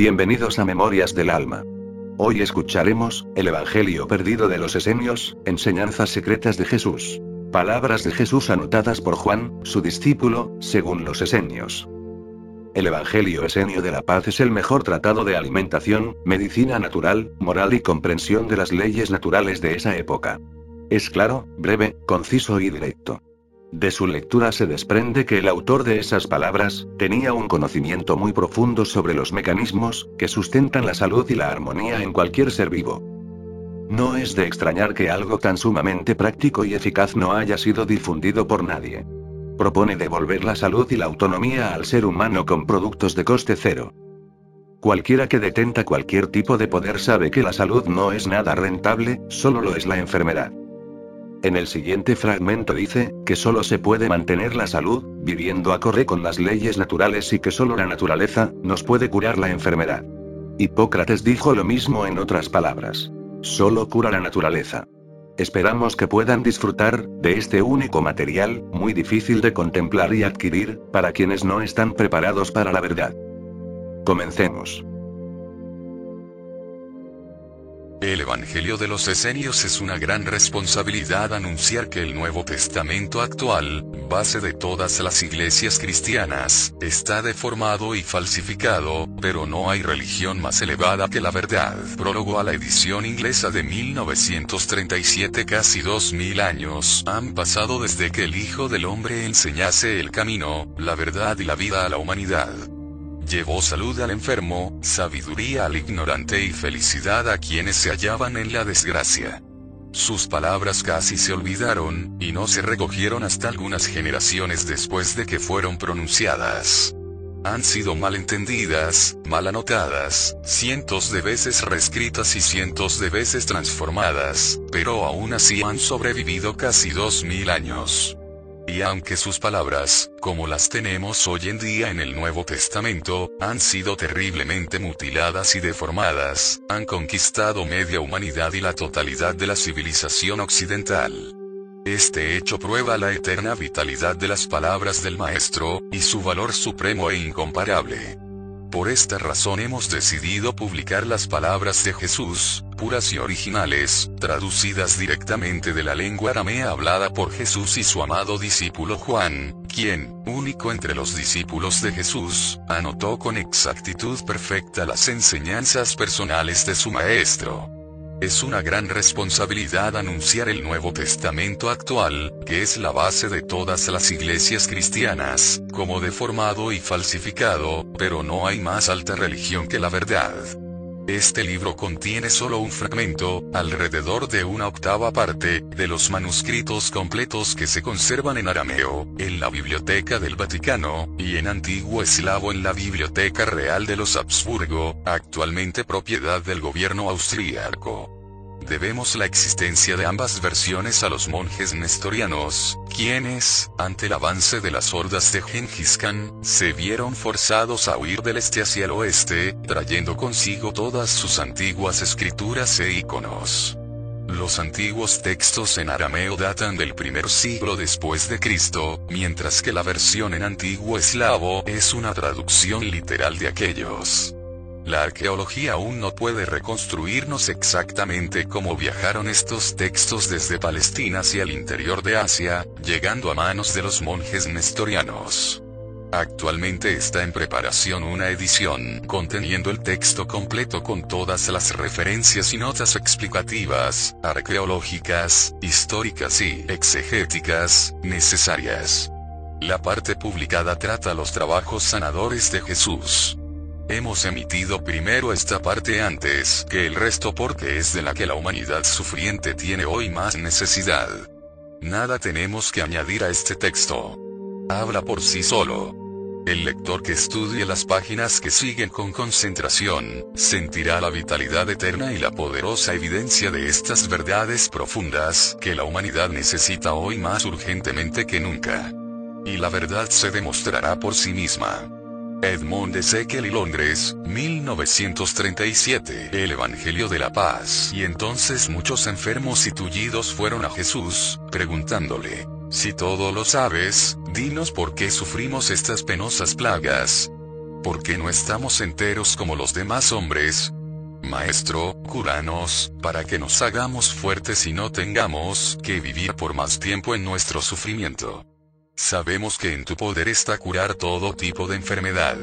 Bienvenidos a Memorias del Alma. Hoy escucharemos, el Evangelio perdido de los Esenios, enseñanzas secretas de Jesús. Palabras de Jesús anotadas por Juan, su discípulo, según los Esenios. El Evangelio Esenio de la Paz es el mejor tratado de alimentación, medicina natural, moral y comprensión de las leyes naturales de esa época. Es claro, breve, conciso y directo. De su lectura se desprende que el autor de esas palabras, tenía un conocimiento muy profundo sobre los mecanismos, que sustentan la salud y la armonía en cualquier ser vivo. No es de extrañar que algo tan sumamente práctico y eficaz no haya sido difundido por nadie. Propone devolver la salud y la autonomía al ser humano con productos de coste cero. Cualquiera que detenta cualquier tipo de poder sabe que la salud no es nada rentable, solo lo es la enfermedad. En el siguiente fragmento dice, que solo se puede mantener la salud, viviendo acorde con las leyes naturales y que solo la naturaleza, nos puede curar la enfermedad. Hipócrates dijo lo mismo en otras palabras. Solo cura la naturaleza. Esperamos que puedan disfrutar, de este único material, muy difícil de contemplar y adquirir, para quienes no están preparados para la verdad. Comencemos. El Evangelio de los Esenios es una gran responsabilidad anunciar que el Nuevo Testamento actual, base de todas las iglesias cristianas, está deformado y falsificado, pero no hay religión más elevada que la verdad. Prólogo a la edición inglesa de 1937 Casi dos mil años han pasado desde que el Hijo del Hombre enseñase el camino, la verdad y la vida a la humanidad. Llevó salud al enfermo, sabiduría al ignorante y felicidad a quienes se hallaban en la desgracia. Sus palabras casi se olvidaron, y no se recogieron hasta algunas generaciones después de que fueron pronunciadas. Han sido mal entendidas, mal anotadas, cientos de veces reescritas y cientos de veces transformadas, pero aún así han sobrevivido casi dos mil años. Y aunque sus palabras, como las tenemos hoy en día en el Nuevo Testamento, han sido terriblemente mutiladas y deformadas, han conquistado media humanidad y la totalidad de la civilización occidental. Este hecho prueba la eterna vitalidad de las palabras del Maestro, y su valor supremo e incomparable. Por esta razón hemos decidido publicar las palabras de Jesús, puras y originales, traducidas directamente de la lengua aramea hablada por Jesús y su amado discípulo Juan, quien, único entre los discípulos de Jesús, anotó con exactitud perfecta las enseñanzas personales de su Maestro. Es una gran responsabilidad anunciar el Nuevo Testamento actual, que es la base de todas las iglesias cristianas, como deformado y falsificado, pero no hay más alta religión que la verdad. Este libro contiene solo un fragmento, alrededor de una octava parte, de los manuscritos completos que se conservan en arameo, en la Biblioteca del Vaticano, y en antiguo eslavo en la Biblioteca Real de los Habsburgo, actualmente propiedad del gobierno austríaco debemos la existencia de ambas versiones a los monjes nestorianos, quienes, ante el avance de las hordas de Genghis Khan, se vieron forzados a huir del este hacia el oeste, trayendo consigo todas sus antiguas escrituras e iconos. Los antiguos textos en arameo datan del primer siglo después de Cristo, mientras que la versión en antiguo eslavo es una traducción literal de aquellos. La arqueología aún no puede reconstruirnos exactamente cómo viajaron estos textos desde Palestina hacia el interior de Asia, llegando a manos de los monjes nestorianos. Actualmente está en preparación una edición conteniendo el texto completo con todas las referencias y notas explicativas, arqueológicas, históricas y exegéticas, necesarias. La parte publicada trata los trabajos sanadores de Jesús. Hemos emitido primero esta parte antes que el resto porque es de la que la humanidad sufriente tiene hoy más necesidad. Nada tenemos que añadir a este texto. Habla por sí solo. El lector que estudie las páginas que siguen con concentración, sentirá la vitalidad eterna y la poderosa evidencia de estas verdades profundas que la humanidad necesita hoy más urgentemente que nunca. Y la verdad se demostrará por sí misma. Edmond Ezequiel y Londres, 1937. El Evangelio de la Paz. Y entonces muchos enfermos y tullidos fueron a Jesús, preguntándole, si todo lo sabes, dinos por qué sufrimos estas penosas plagas. ¿Por qué no estamos enteros como los demás hombres? Maestro, cúranos, para que nos hagamos fuertes y no tengamos que vivir por más tiempo en nuestro sufrimiento. Sabemos que en tu poder está curar todo tipo de enfermedad.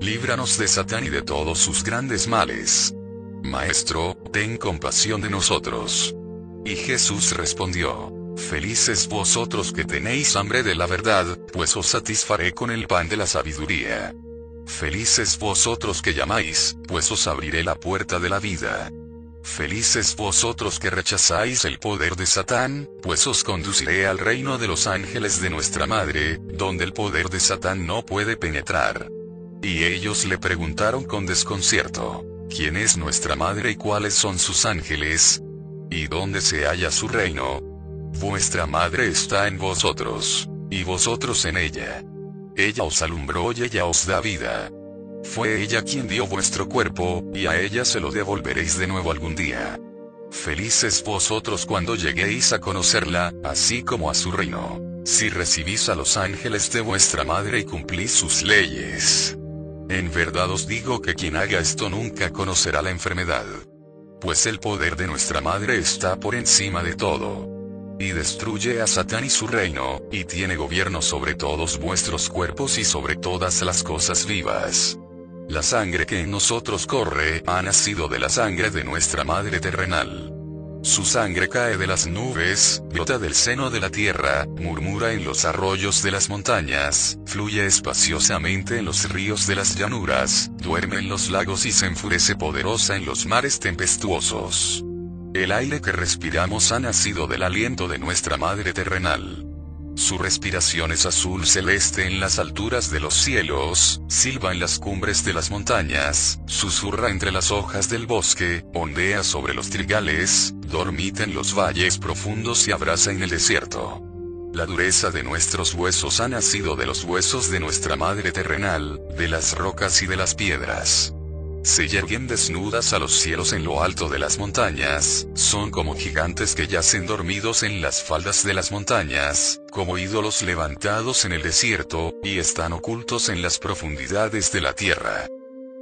Líbranos de Satán y de todos sus grandes males. Maestro, ten compasión de nosotros. Y Jesús respondió, Felices vosotros que tenéis hambre de la verdad, pues os satisfaré con el pan de la sabiduría. Felices vosotros que llamáis, pues os abriré la puerta de la vida. Felices vosotros que rechazáis el poder de Satán, pues os conduciré al reino de los ángeles de nuestra Madre, donde el poder de Satán no puede penetrar. Y ellos le preguntaron con desconcierto, ¿quién es nuestra Madre y cuáles son sus ángeles? ¿Y dónde se halla su reino? Vuestra Madre está en vosotros, y vosotros en ella. Ella os alumbró y ella os da vida. Fue ella quien dio vuestro cuerpo, y a ella se lo devolveréis de nuevo algún día. Felices vosotros cuando lleguéis a conocerla, así como a su reino, si recibís a los ángeles de vuestra madre y cumplís sus leyes. En verdad os digo que quien haga esto nunca conocerá la enfermedad. Pues el poder de nuestra madre está por encima de todo y destruye a Satán y su reino, y tiene gobierno sobre todos vuestros cuerpos y sobre todas las cosas vivas. La sangre que en nosotros corre ha nacido de la sangre de nuestra Madre terrenal. Su sangre cae de las nubes, brota del seno de la tierra, murmura en los arroyos de las montañas, fluye espaciosamente en los ríos de las llanuras, duerme en los lagos y se enfurece poderosa en los mares tempestuosos. El aire que respiramos ha nacido del aliento de nuestra madre terrenal. Su respiración es azul celeste en las alturas de los cielos, silba en las cumbres de las montañas, susurra entre las hojas del bosque, ondea sobre los trigales, dormita en los valles profundos y abraza en el desierto. La dureza de nuestros huesos ha nacido de los huesos de nuestra madre terrenal, de las rocas y de las piedras. Se yerguen desnudas a los cielos en lo alto de las montañas, son como gigantes que yacen dormidos en las faldas de las montañas, como ídolos levantados en el desierto, y están ocultos en las profundidades de la tierra.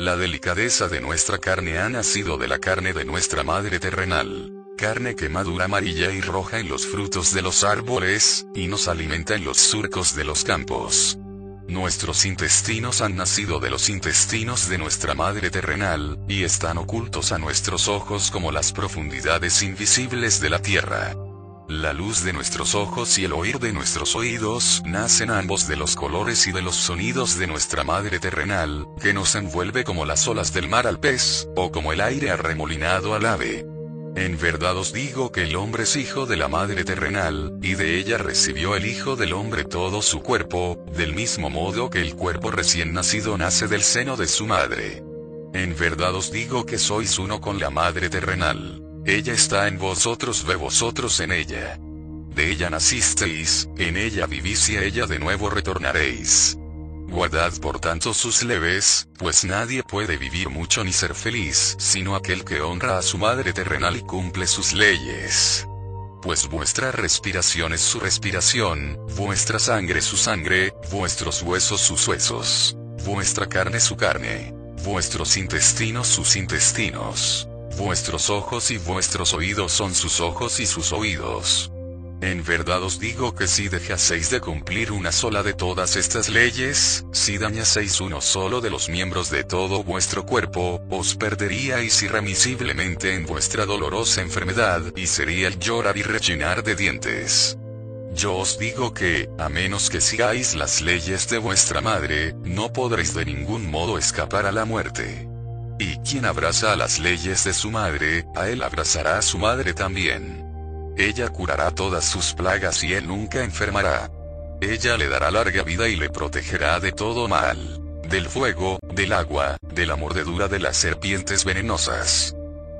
La delicadeza de nuestra carne ha nacido de la carne de nuestra madre terrenal. Carne que madura amarilla y roja en los frutos de los árboles, y nos alimenta en los surcos de los campos. Nuestros intestinos han nacido de los intestinos de nuestra madre terrenal, y están ocultos a nuestros ojos como las profundidades invisibles de la tierra. La luz de nuestros ojos y el oír de nuestros oídos nacen ambos de los colores y de los sonidos de nuestra madre terrenal, que nos envuelve como las olas del mar al pez, o como el aire arremolinado al ave. En verdad os digo que el hombre es hijo de la madre terrenal, y de ella recibió el Hijo del hombre todo su cuerpo, del mismo modo que el cuerpo recién nacido nace del seno de su madre. En verdad os digo que sois uno con la madre terrenal. Ella está en vosotros, ve vosotros en ella. De ella nacisteis, en ella vivís y a ella de nuevo retornaréis. Guardad por tanto sus leves, pues nadie puede vivir mucho ni ser feliz, sino aquel que honra a su madre terrenal y cumple sus leyes. Pues vuestra respiración es su respiración, vuestra sangre su sangre, vuestros huesos sus huesos, vuestra carne su carne, vuestros intestinos sus intestinos, vuestros ojos y vuestros oídos son sus ojos y sus oídos. En verdad os digo que si dejaseis de cumplir una sola de todas estas leyes, si dañaseis uno solo de los miembros de todo vuestro cuerpo, os perderíais irremisiblemente en vuestra dolorosa enfermedad, y sería el llorar y rechinar de dientes. Yo os digo que, a menos que sigáis las leyes de vuestra madre, no podréis de ningún modo escapar a la muerte. Y quien abraza a las leyes de su madre, a él abrazará a su madre también. Ella curará todas sus plagas y él nunca enfermará. Ella le dará larga vida y le protegerá de todo mal. Del fuego, del agua, de la mordedura de las serpientes venenosas.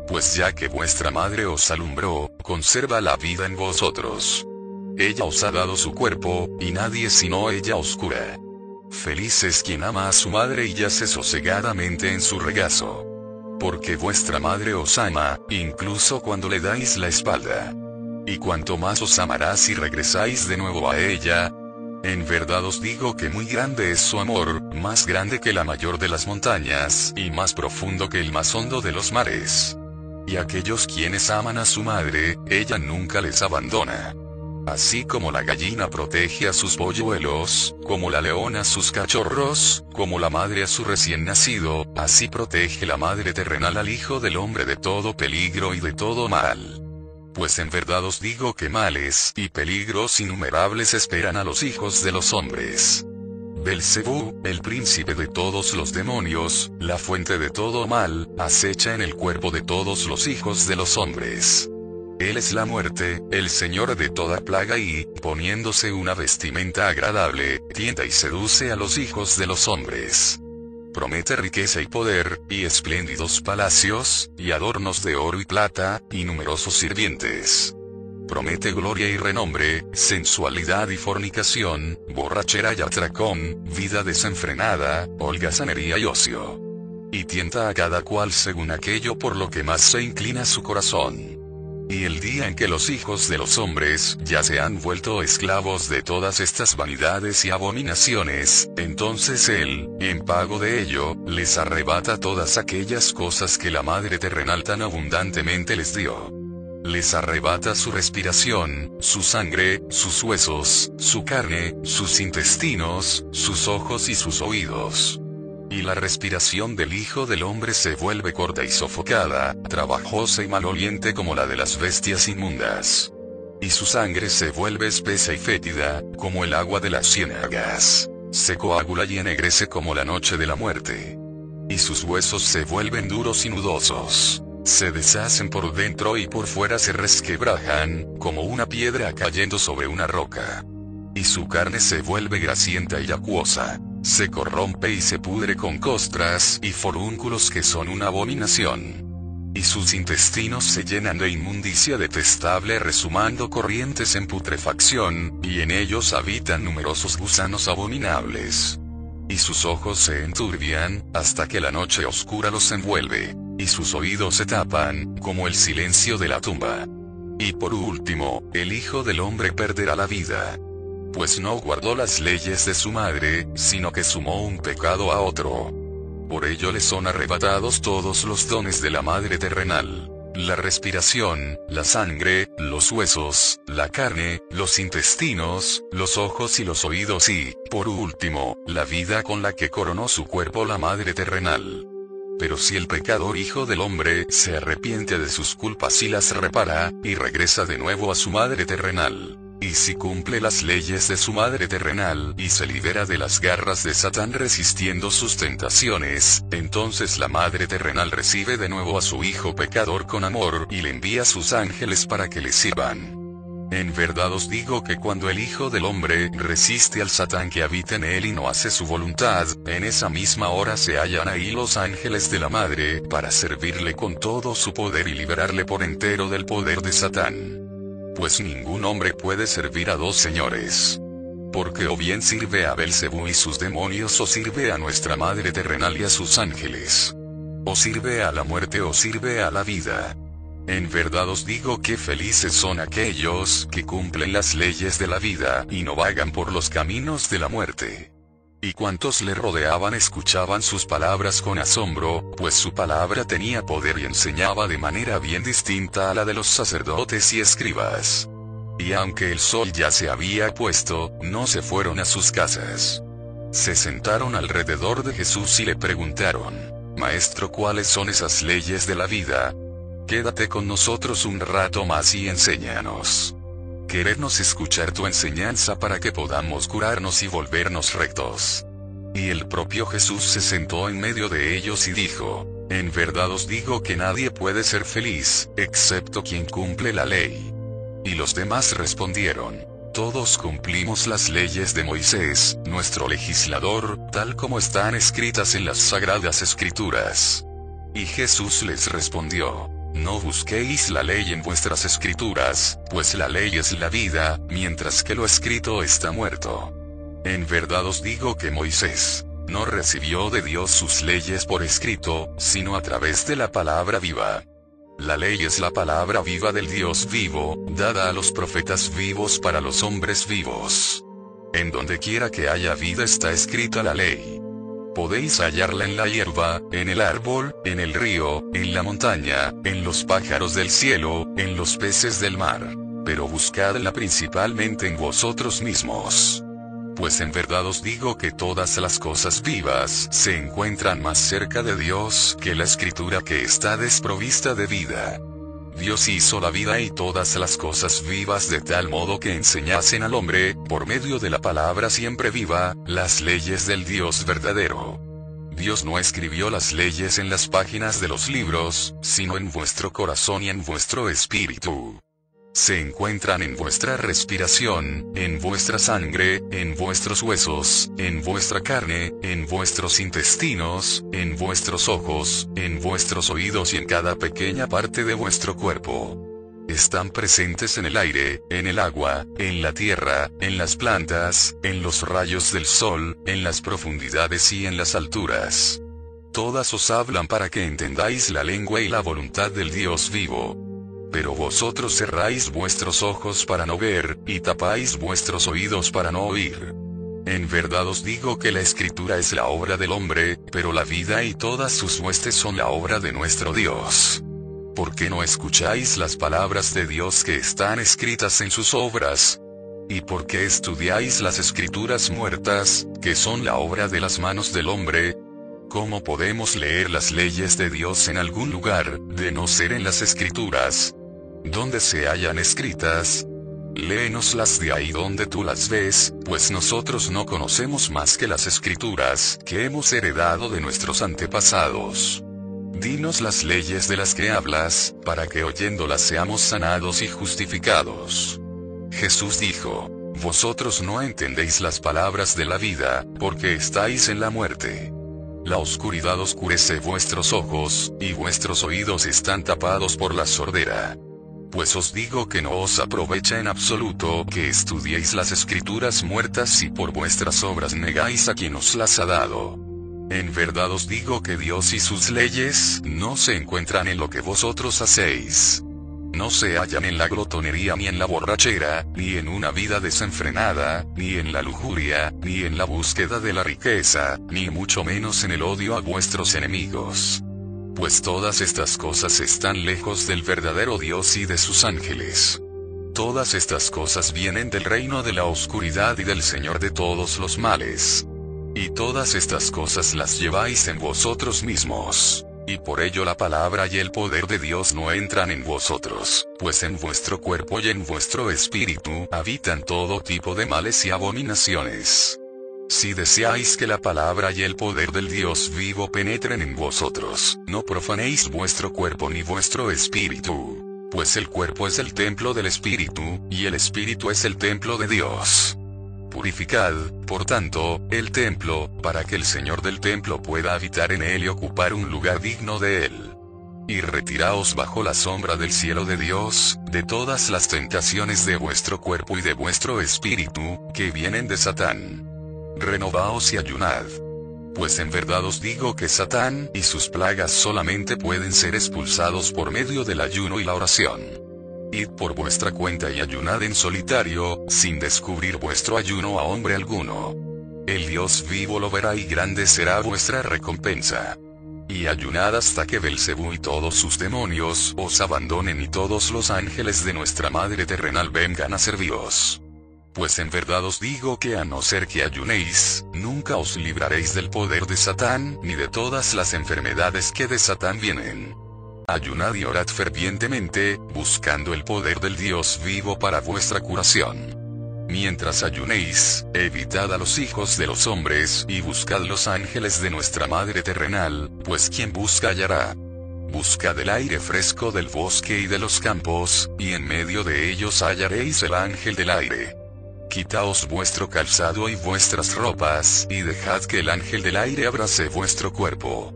Pues ya que vuestra madre os alumbró, conserva la vida en vosotros. Ella os ha dado su cuerpo, y nadie sino ella os cura. Feliz es quien ama a su madre y yace sosegadamente en su regazo. Porque vuestra madre os ama, incluso cuando le dais la espalda y cuanto más os amará si regresáis de nuevo a ella. En verdad os digo que muy grande es su amor, más grande que la mayor de las montañas, y más profundo que el más hondo de los mares. Y aquellos quienes aman a su madre, ella nunca les abandona. Así como la gallina protege a sus polluelos, como la leona a sus cachorros, como la madre a su recién nacido, así protege la madre terrenal al Hijo del Hombre de todo peligro y de todo mal. Pues en verdad os digo que males y peligros innumerables esperan a los hijos de los hombres. Belcebú, el príncipe de todos los demonios, la fuente de todo mal, acecha en el cuerpo de todos los hijos de los hombres. Él es la muerte, el Señor de toda plaga y, poniéndose una vestimenta agradable, tienta y seduce a los hijos de los hombres. Promete riqueza y poder, y espléndidos palacios, y adornos de oro y plata, y numerosos sirvientes. Promete gloria y renombre, sensualidad y fornicación, borrachera y atracón, vida desenfrenada, holgazanería y ocio. Y tienta a cada cual según aquello por lo que más se inclina su corazón. Y el día en que los hijos de los hombres ya se han vuelto esclavos de todas estas vanidades y abominaciones, entonces Él, en pago de ello, les arrebata todas aquellas cosas que la Madre terrenal tan abundantemente les dio. Les arrebata su respiración, su sangre, sus huesos, su carne, sus intestinos, sus ojos y sus oídos. Y la respiración del Hijo del Hombre se vuelve corta y sofocada, trabajosa y maloliente como la de las bestias inmundas. Y su sangre se vuelve espesa y fétida, como el agua de las ciénagas. Se coagula y ennegrece como la noche de la muerte. Y sus huesos se vuelven duros y nudosos. Se deshacen por dentro y por fuera se resquebrajan, como una piedra cayendo sobre una roca. Y su carne se vuelve grasienta y acuosa se corrompe y se pudre con costras y forúnculos que son una abominación. Y sus intestinos se llenan de inmundicia detestable resumando corrientes en putrefacción, y en ellos habitan numerosos gusanos abominables. Y sus ojos se enturbian, hasta que la noche oscura los envuelve, y sus oídos se tapan, como el silencio de la tumba. Y por último, el Hijo del Hombre perderá la vida pues no guardó las leyes de su madre, sino que sumó un pecado a otro. Por ello le son arrebatados todos los dones de la madre terrenal. La respiración, la sangre, los huesos, la carne, los intestinos, los ojos y los oídos y, por último, la vida con la que coronó su cuerpo la madre terrenal. Pero si el pecador hijo del hombre se arrepiente de sus culpas y las repara, y regresa de nuevo a su madre terrenal, y si cumple las leyes de su madre terrenal y se libera de las garras de Satán resistiendo sus tentaciones, entonces la madre terrenal recibe de nuevo a su hijo pecador con amor y le envía sus ángeles para que le sirvan. En verdad os digo que cuando el Hijo del Hombre resiste al Satán que habita en él y no hace su voluntad, en esa misma hora se hallan ahí los ángeles de la Madre, para servirle con todo su poder y liberarle por entero del poder de Satán pues ningún hombre puede servir a dos señores. Porque o bien sirve a Belcebú y sus demonios o sirve a nuestra Madre terrenal y a sus ángeles. O sirve a la muerte o sirve a la vida. En verdad os digo que felices son aquellos que cumplen las leyes de la vida y no vagan por los caminos de la muerte. Y cuantos le rodeaban escuchaban sus palabras con asombro, pues su palabra tenía poder y enseñaba de manera bien distinta a la de los sacerdotes y escribas. Y aunque el sol ya se había puesto, no se fueron a sus casas. Se sentaron alrededor de Jesús y le preguntaron, Maestro, ¿cuáles son esas leyes de la vida? Quédate con nosotros un rato más y enséñanos querernos escuchar tu enseñanza para que podamos curarnos y volvernos rectos. Y el propio Jesús se sentó en medio de ellos y dijo, En verdad os digo que nadie puede ser feliz, excepto quien cumple la ley. Y los demás respondieron, Todos cumplimos las leyes de Moisés, nuestro legislador, tal como están escritas en las sagradas escrituras. Y Jesús les respondió, no busquéis la ley en vuestras escrituras, pues la ley es la vida, mientras que lo escrito está muerto. En verdad os digo que Moisés no recibió de Dios sus leyes por escrito, sino a través de la palabra viva. La ley es la palabra viva del Dios vivo, dada a los profetas vivos para los hombres vivos. En donde quiera que haya vida está escrita la ley. Podéis hallarla en la hierba, en el árbol, en el río, en la montaña, en los pájaros del cielo, en los peces del mar. Pero buscadla principalmente en vosotros mismos. Pues en verdad os digo que todas las cosas vivas se encuentran más cerca de Dios que la escritura que está desprovista de vida. Dios hizo la vida y todas las cosas vivas de tal modo que enseñasen al hombre, por medio de la palabra siempre viva, las leyes del Dios verdadero. Dios no escribió las leyes en las páginas de los libros, sino en vuestro corazón y en vuestro espíritu se encuentran en vuestra respiración, en vuestra sangre, en vuestros huesos, en vuestra carne, en vuestros intestinos, en vuestros ojos, en vuestros oídos y en cada pequeña parte de vuestro cuerpo. Están presentes en el aire, en el agua, en la tierra, en las plantas, en los rayos del sol, en las profundidades y en las alturas. Todas os hablan para que entendáis la lengua y la voluntad del Dios vivo. Pero vosotros cerráis vuestros ojos para no ver, y tapáis vuestros oídos para no oír. En verdad os digo que la escritura es la obra del hombre, pero la vida y todas sus huestes son la obra de nuestro Dios. ¿Por qué no escucháis las palabras de Dios que están escritas en sus obras? ¿Y por qué estudiáis las escrituras muertas, que son la obra de las manos del hombre? ¿Cómo podemos leer las leyes de Dios en algún lugar, de no ser en las escrituras? Donde se hayan escritas. Léenoslas de ahí donde tú las ves, pues nosotros no conocemos más que las escrituras que hemos heredado de nuestros antepasados. Dinos las leyes de las que hablas, para que oyéndolas seamos sanados y justificados. Jesús dijo, Vosotros no entendéis las palabras de la vida, porque estáis en la muerte. La oscuridad oscurece vuestros ojos, y vuestros oídos están tapados por la sordera. Pues os digo que no os aprovecha en absoluto que estudiéis las escrituras muertas si por vuestras obras negáis a quien os las ha dado. En verdad os digo que Dios y sus leyes no se encuentran en lo que vosotros hacéis. No se hallan en la glotonería ni en la borrachera, ni en una vida desenfrenada, ni en la lujuria, ni en la búsqueda de la riqueza, ni mucho menos en el odio a vuestros enemigos pues todas estas cosas están lejos del verdadero Dios y de sus ángeles. Todas estas cosas vienen del reino de la oscuridad y del Señor de todos los males. Y todas estas cosas las lleváis en vosotros mismos. Y por ello la palabra y el poder de Dios no entran en vosotros, pues en vuestro cuerpo y en vuestro espíritu habitan todo tipo de males y abominaciones. Si deseáis que la palabra y el poder del Dios vivo penetren en vosotros, no profanéis vuestro cuerpo ni vuestro espíritu. Pues el cuerpo es el templo del espíritu, y el espíritu es el templo de Dios. Purificad, por tanto, el templo, para que el Señor del templo pueda habitar en él y ocupar un lugar digno de él. Y retiraos bajo la sombra del cielo de Dios, de todas las tentaciones de vuestro cuerpo y de vuestro espíritu, que vienen de Satán renovaos y ayunad. Pues en verdad os digo que Satán y sus plagas solamente pueden ser expulsados por medio del ayuno y la oración. Id por vuestra cuenta y ayunad en solitario, sin descubrir vuestro ayuno a hombre alguno. El Dios vivo lo verá y grande será vuestra recompensa. Y ayunad hasta que Belcebú y todos sus demonios os abandonen y todos los ángeles de nuestra Madre terrenal vengan a serviros. Pues en verdad os digo que a no ser que ayunéis, nunca os libraréis del poder de Satán, ni de todas las enfermedades que de Satán vienen. Ayunad y orad fervientemente, buscando el poder del Dios vivo para vuestra curación. Mientras ayunéis, evitad a los hijos de los hombres y buscad los ángeles de nuestra Madre terrenal, pues quien busca hallará. Buscad el aire fresco del bosque y de los campos, y en medio de ellos hallaréis el ángel del aire. Quitaos vuestro calzado y vuestras ropas, y dejad que el ángel del aire abrace vuestro cuerpo.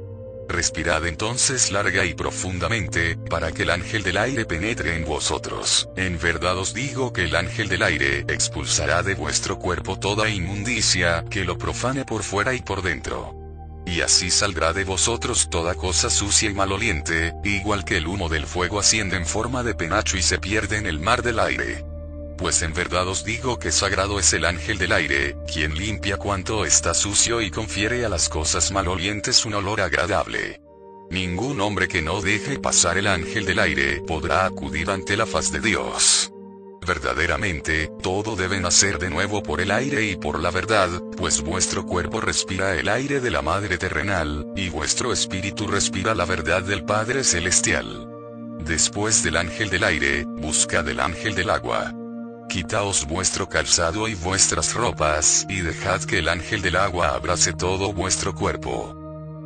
Respirad entonces larga y profundamente, para que el ángel del aire penetre en vosotros. En verdad os digo que el ángel del aire expulsará de vuestro cuerpo toda inmundicia, que lo profane por fuera y por dentro. Y así saldrá de vosotros toda cosa sucia y maloliente, igual que el humo del fuego asciende en forma de penacho y se pierde en el mar del aire. Pues en verdad os digo que sagrado es el ángel del aire, quien limpia cuanto está sucio y confiere a las cosas malolientes un olor agradable. Ningún hombre que no deje pasar el ángel del aire podrá acudir ante la faz de Dios. Verdaderamente, todo debe nacer de nuevo por el aire y por la verdad, pues vuestro cuerpo respira el aire de la Madre terrenal, y vuestro espíritu respira la verdad del Padre celestial. Después del ángel del aire, buscad el ángel del agua. Quitaos vuestro calzado y vuestras ropas, y dejad que el ángel del agua abrace todo vuestro cuerpo.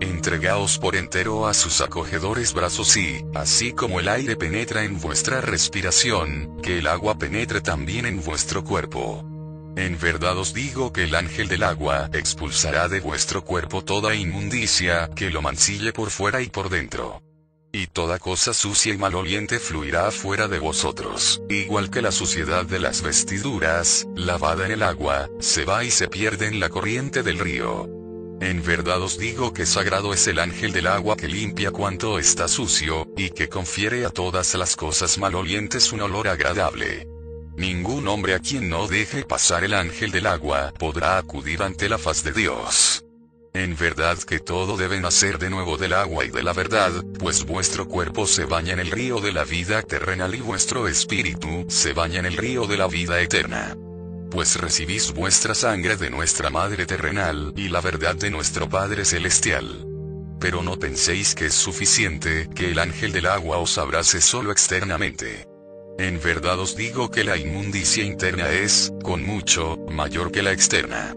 Entregaos por entero a sus acogedores brazos y, así como el aire penetra en vuestra respiración, que el agua penetre también en vuestro cuerpo. En verdad os digo que el ángel del agua expulsará de vuestro cuerpo toda inmundicia que lo mancille por fuera y por dentro. Y toda cosa sucia y maloliente fluirá fuera de vosotros, igual que la suciedad de las vestiduras, lavada en el agua, se va y se pierde en la corriente del río. En verdad os digo que sagrado es el ángel del agua que limpia cuanto está sucio, y que confiere a todas las cosas malolientes un olor agradable. Ningún hombre a quien no deje pasar el ángel del agua podrá acudir ante la faz de Dios. En verdad que todo debe nacer de nuevo del agua y de la verdad, pues vuestro cuerpo se baña en el río de la vida terrenal y vuestro espíritu se baña en el río de la vida eterna pues recibís vuestra sangre de nuestra Madre terrenal y la verdad de nuestro Padre celestial. Pero no penséis que es suficiente que el ángel del agua os abrace solo externamente. En verdad os digo que la inmundicia interna es, con mucho, mayor que la externa.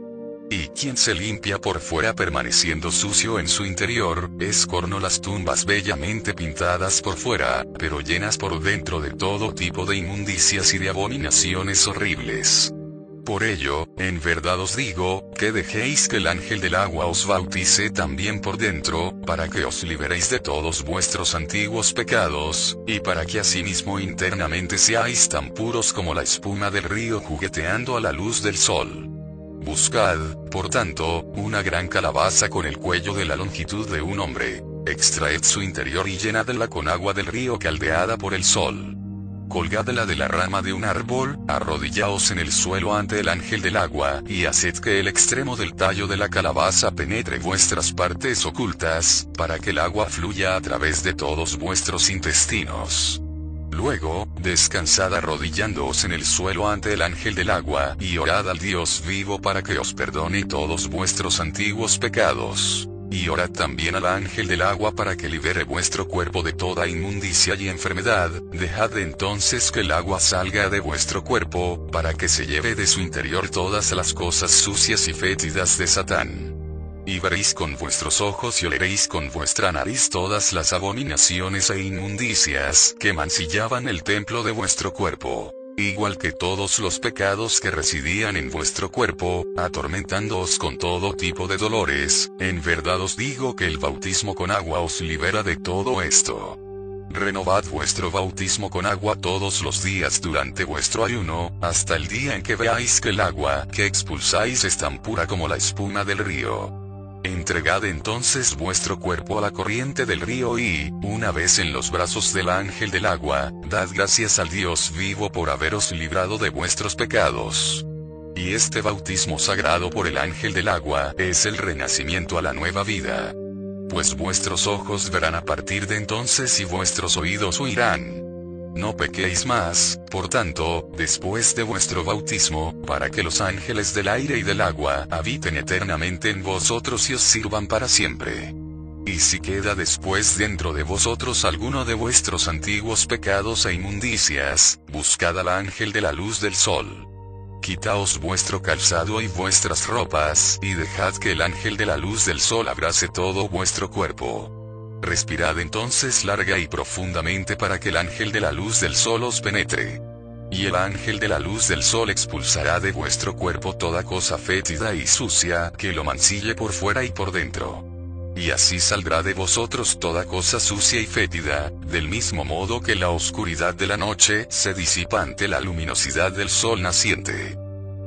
Y quien se limpia por fuera permaneciendo sucio en su interior, es corno las tumbas bellamente pintadas por fuera, pero llenas por dentro de todo tipo de inmundicias y de abominaciones horribles. Por ello, en verdad os digo, que dejéis que el ángel del agua os bautice también por dentro, para que os liberéis de todos vuestros antiguos pecados, y para que asimismo internamente seáis tan puros como la espuma del río jugueteando a la luz del sol. Buscad, por tanto, una gran calabaza con el cuello de la longitud de un hombre. Extraed su interior y llenadla con agua del río caldeada por el sol colgadla de la rama de un árbol, arrodillaos en el suelo ante el ángel del agua, y haced que el extremo del tallo de la calabaza penetre vuestras partes ocultas, para que el agua fluya a través de todos vuestros intestinos. Luego, descansad arrodillándoos en el suelo ante el ángel del agua, y orad al Dios vivo para que os perdone todos vuestros antiguos pecados. Y orad también al ángel del agua para que libere vuestro cuerpo de toda inmundicia y enfermedad, dejad entonces que el agua salga de vuestro cuerpo, para que se lleve de su interior todas las cosas sucias y fétidas de Satán. Y veréis con vuestros ojos y oleréis con vuestra nariz todas las abominaciones e inmundicias que mancillaban el templo de vuestro cuerpo igual que todos los pecados que residían en vuestro cuerpo, atormentándoos con todo tipo de dolores, en verdad os digo que el bautismo con agua os libera de todo esto. Renovad vuestro bautismo con agua todos los días durante vuestro ayuno, hasta el día en que veáis que el agua que expulsáis es tan pura como la espuma del río. Entregad entonces vuestro cuerpo a la corriente del río y, una vez en los brazos del ángel del agua, dad gracias al Dios vivo por haberos librado de vuestros pecados. Y este bautismo sagrado por el ángel del agua es el renacimiento a la nueva vida. Pues vuestros ojos verán a partir de entonces y vuestros oídos oirán. No pequéis más, por tanto, después de vuestro bautismo, para que los ángeles del aire y del agua habiten eternamente en vosotros y os sirvan para siempre. Y si queda después dentro de vosotros alguno de vuestros antiguos pecados e inmundicias, buscad al ángel de la luz del sol. Quitaos vuestro calzado y vuestras ropas, y dejad que el ángel de la luz del sol abrace todo vuestro cuerpo. Respirad entonces larga y profundamente para que el ángel de la luz del sol os penetre. Y el ángel de la luz del sol expulsará de vuestro cuerpo toda cosa fétida y sucia que lo mancille por fuera y por dentro. Y así saldrá de vosotros toda cosa sucia y fétida, del mismo modo que la oscuridad de la noche se disipa ante la luminosidad del sol naciente.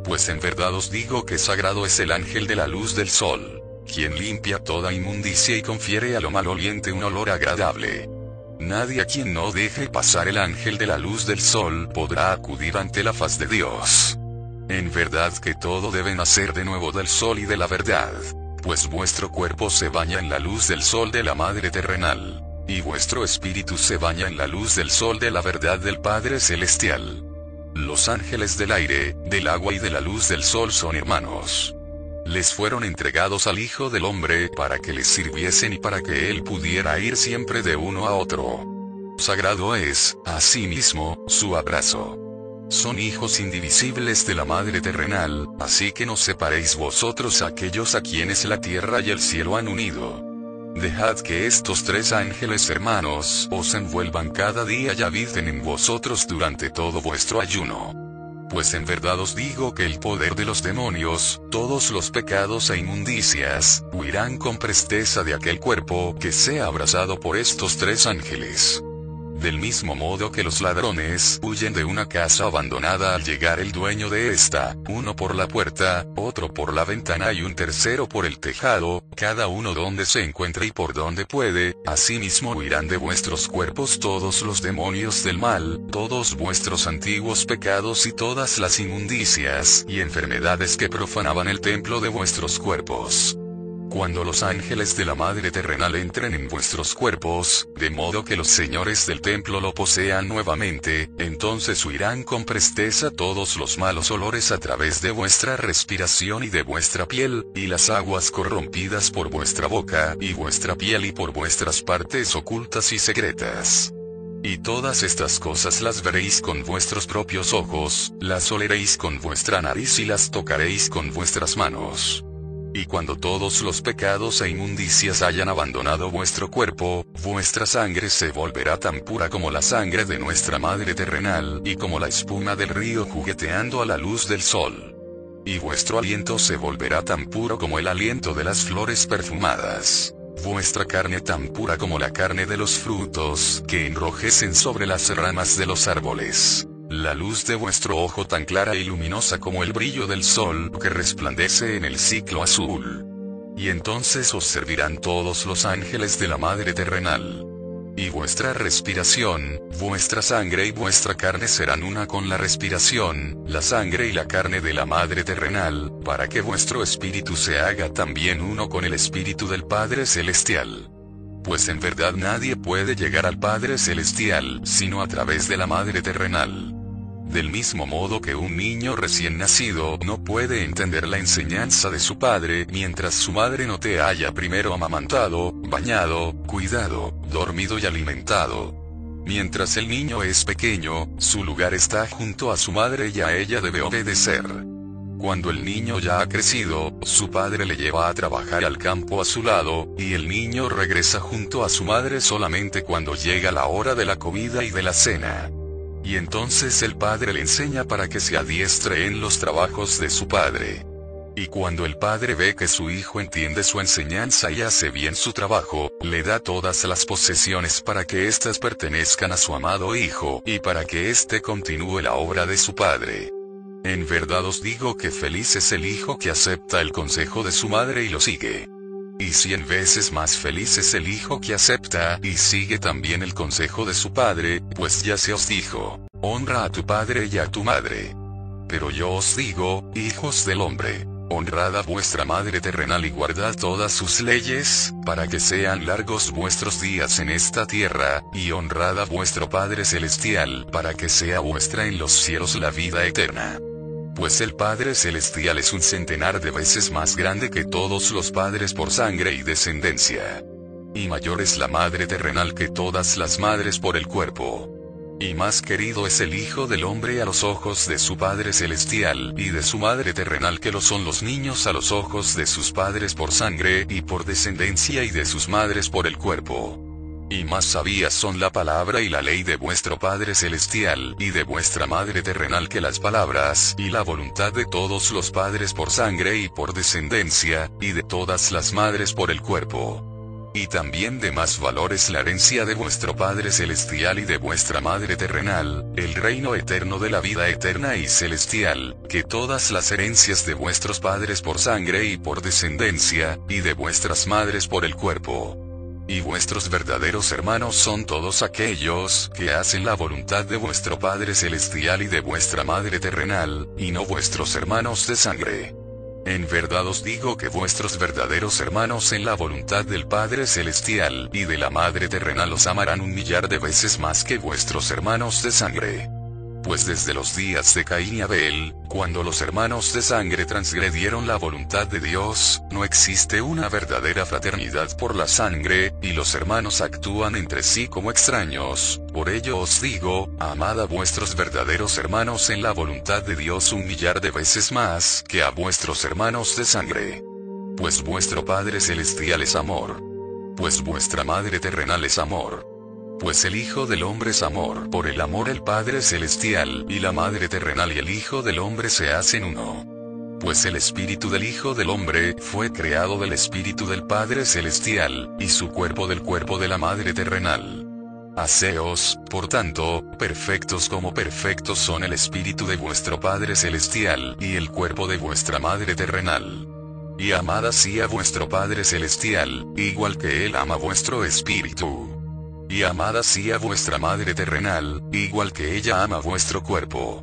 Pues en verdad os digo que sagrado es el ángel de la luz del sol quien limpia toda inmundicia y confiere a lo maloliente un olor agradable. nadie a quien no deje pasar el ángel de la luz del sol podrá acudir ante la faz de Dios. En verdad que todo debe nacer de nuevo del sol y de la verdad, pues vuestro cuerpo se baña en la luz del sol de la Madre terrenal, y vuestro espíritu se baña en la luz del sol de la verdad del Padre celestial. Los ángeles del aire, del agua y de la luz del sol son hermanos les fueron entregados al Hijo del Hombre para que les sirviesen y para que él pudiera ir siempre de uno a otro. Sagrado es, asimismo, su abrazo. Son hijos indivisibles de la Madre terrenal, así que no separéis vosotros aquellos a quienes la tierra y el cielo han unido. Dejad que estos tres ángeles hermanos os envuelvan cada día y habiten en vosotros durante todo vuestro ayuno pues en verdad os digo que el poder de los demonios, todos los pecados e inmundicias, huirán con presteza de aquel cuerpo que sea abrazado por estos tres ángeles. Del mismo modo que los ladrones huyen de una casa abandonada al llegar el dueño de esta, uno por la puerta, otro por la ventana y un tercero por el tejado, cada uno donde se encuentre y por donde puede, asimismo huirán de vuestros cuerpos todos los demonios del mal, todos vuestros antiguos pecados y todas las inmundicias y enfermedades que profanaban el templo de vuestros cuerpos cuando los ángeles de la Madre terrenal entren en vuestros cuerpos, de modo que los señores del templo lo posean nuevamente, entonces huirán con presteza todos los malos olores a través de vuestra respiración y de vuestra piel, y las aguas corrompidas por vuestra boca, y vuestra piel y por vuestras partes ocultas y secretas. Y todas estas cosas las veréis con vuestros propios ojos, las oleréis con vuestra nariz y las tocaréis con vuestras manos. Y cuando todos los pecados e inmundicias hayan abandonado vuestro cuerpo, vuestra sangre se volverá tan pura como la sangre de nuestra Madre terrenal, y como la espuma del río jugueteando a la luz del sol. Y vuestro aliento se volverá tan puro como el aliento de las flores perfumadas. Vuestra carne tan pura como la carne de los frutos que enrojecen sobre las ramas de los árboles la luz de vuestro ojo tan clara y luminosa como el brillo del sol que resplandece en el ciclo azul. Y entonces os servirán todos los ángeles de la Madre terrenal. Y vuestra respiración, vuestra sangre y vuestra carne serán una con la respiración, la sangre y la carne de la Madre terrenal, para que vuestro espíritu se haga también uno con el espíritu del Padre celestial. Pues en verdad nadie puede llegar al Padre celestial, sino a través de la Madre terrenal. Del mismo modo que un niño recién nacido no puede entender la enseñanza de su padre mientras su madre no te haya primero amamantado, bañado, cuidado, dormido y alimentado. Mientras el niño es pequeño, su lugar está junto a su madre y a ella debe obedecer. Cuando el niño ya ha crecido, su padre le lleva a trabajar al campo a su lado, y el niño regresa junto a su madre solamente cuando llega la hora de la comida y de la cena. Y entonces el padre le enseña para que se adiestre en los trabajos de su padre. Y cuando el padre ve que su hijo entiende su enseñanza y hace bien su trabajo, le da todas las posesiones para que éstas pertenezcan a su amado hijo y para que éste continúe la obra de su padre. En verdad os digo que feliz es el hijo que acepta el consejo de su madre y lo sigue. Y cien veces más feliz es el hijo que acepta y sigue también el consejo de su padre, pues ya se os dijo, honra a tu padre y a tu madre. Pero yo os digo, hijos del hombre, honrad a vuestra madre terrenal y guardad todas sus leyes, para que sean largos vuestros días en esta tierra, y honrad a vuestro Padre celestial, para que sea vuestra en los cielos la vida eterna pues el Padre Celestial es un centenar de veces más grande que todos los padres por sangre y descendencia. Y mayor es la Madre terrenal que todas las madres por el cuerpo. Y más querido es el Hijo del Hombre a los ojos de su Padre Celestial y de su Madre terrenal que lo son los niños a los ojos de sus padres por sangre y por descendencia y de sus madres por el cuerpo. Y más sabias son la palabra y la ley de vuestro Padre Celestial y de vuestra Madre terrenal que las palabras y la voluntad de todos los padres por sangre y por descendencia, y de todas las madres por el cuerpo. Y también de más valor es la herencia de vuestro Padre Celestial y de vuestra Madre terrenal, el reino eterno de la vida eterna y celestial, que todas las herencias de vuestros padres por sangre y por descendencia, y de vuestras madres por el cuerpo y vuestros verdaderos hermanos son todos aquellos que hacen la voluntad de vuestro Padre Celestial y de vuestra Madre Terrenal, y no vuestros hermanos de sangre. En verdad os digo que vuestros verdaderos hermanos en la voluntad del Padre Celestial y de la Madre Terrenal os amarán un millar de veces más que vuestros hermanos de sangre. Pues desde los días de Caín y Abel, cuando los hermanos de sangre transgredieron la voluntad de Dios, no existe una verdadera fraternidad por la sangre, y los hermanos actúan entre sí como extraños. Por ello os digo, amad a vuestros verdaderos hermanos en la voluntad de Dios un millar de veces más que a vuestros hermanos de sangre. Pues vuestro Padre Celestial es amor. Pues vuestra Madre Terrenal es amor pues el Hijo del Hombre es amor. Por el amor el Padre Celestial y la Madre Terrenal y el Hijo del Hombre se hacen uno. Pues el Espíritu del Hijo del Hombre fue creado del Espíritu del Padre Celestial, y su cuerpo del cuerpo de la Madre Terrenal. Haceos, por tanto, perfectos como perfectos son el Espíritu de vuestro Padre Celestial y el cuerpo de vuestra Madre Terrenal. Y amad así a vuestro Padre Celestial, igual que Él ama vuestro Espíritu y amad así a vuestra madre terrenal, igual que ella ama vuestro cuerpo.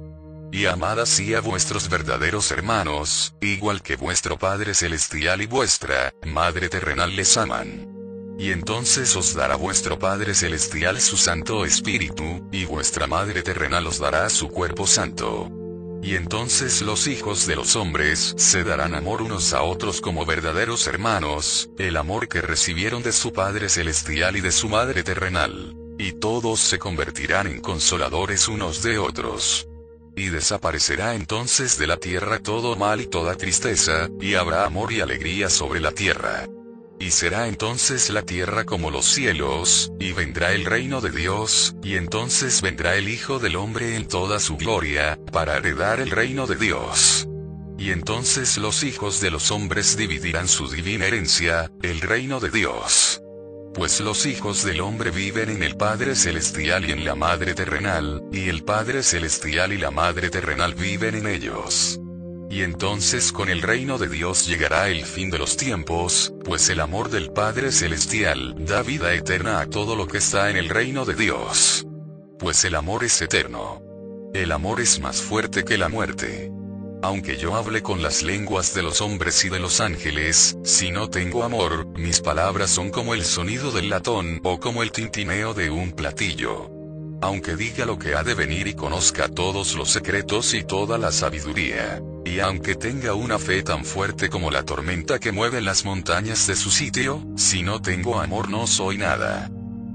Y amad así a vuestros verdaderos hermanos, igual que vuestro Padre Celestial y vuestra Madre Terrenal les aman. Y entonces os dará vuestro Padre Celestial su Santo Espíritu, y vuestra Madre Terrenal os dará su cuerpo santo. Y entonces los hijos de los hombres se darán amor unos a otros como verdaderos hermanos, el amor que recibieron de su Padre Celestial y de su Madre Terrenal. Y todos se convertirán en consoladores unos de otros. Y desaparecerá entonces de la tierra todo mal y toda tristeza, y habrá amor y alegría sobre la tierra. Y será entonces la tierra como los cielos, y vendrá el reino de Dios, y entonces vendrá el Hijo del Hombre en toda su gloria, para heredar el reino de Dios. Y entonces los hijos de los hombres dividirán su divina herencia, el reino de Dios. Pues los hijos del hombre viven en el Padre Celestial y en la Madre Terrenal, y el Padre Celestial y la Madre Terrenal viven en ellos. Y entonces con el reino de Dios llegará el fin de los tiempos, pues el amor del Padre Celestial da vida eterna a todo lo que está en el reino de Dios. Pues el amor es eterno. El amor es más fuerte que la muerte. Aunque yo hable con las lenguas de los hombres y de los ángeles, si no tengo amor, mis palabras son como el sonido del latón o como el tintineo de un platillo. Aunque diga lo que ha de venir y conozca todos los secretos y toda la sabiduría. Y aunque tenga una fe tan fuerte como la tormenta que mueve las montañas de su sitio, si no tengo amor no soy nada.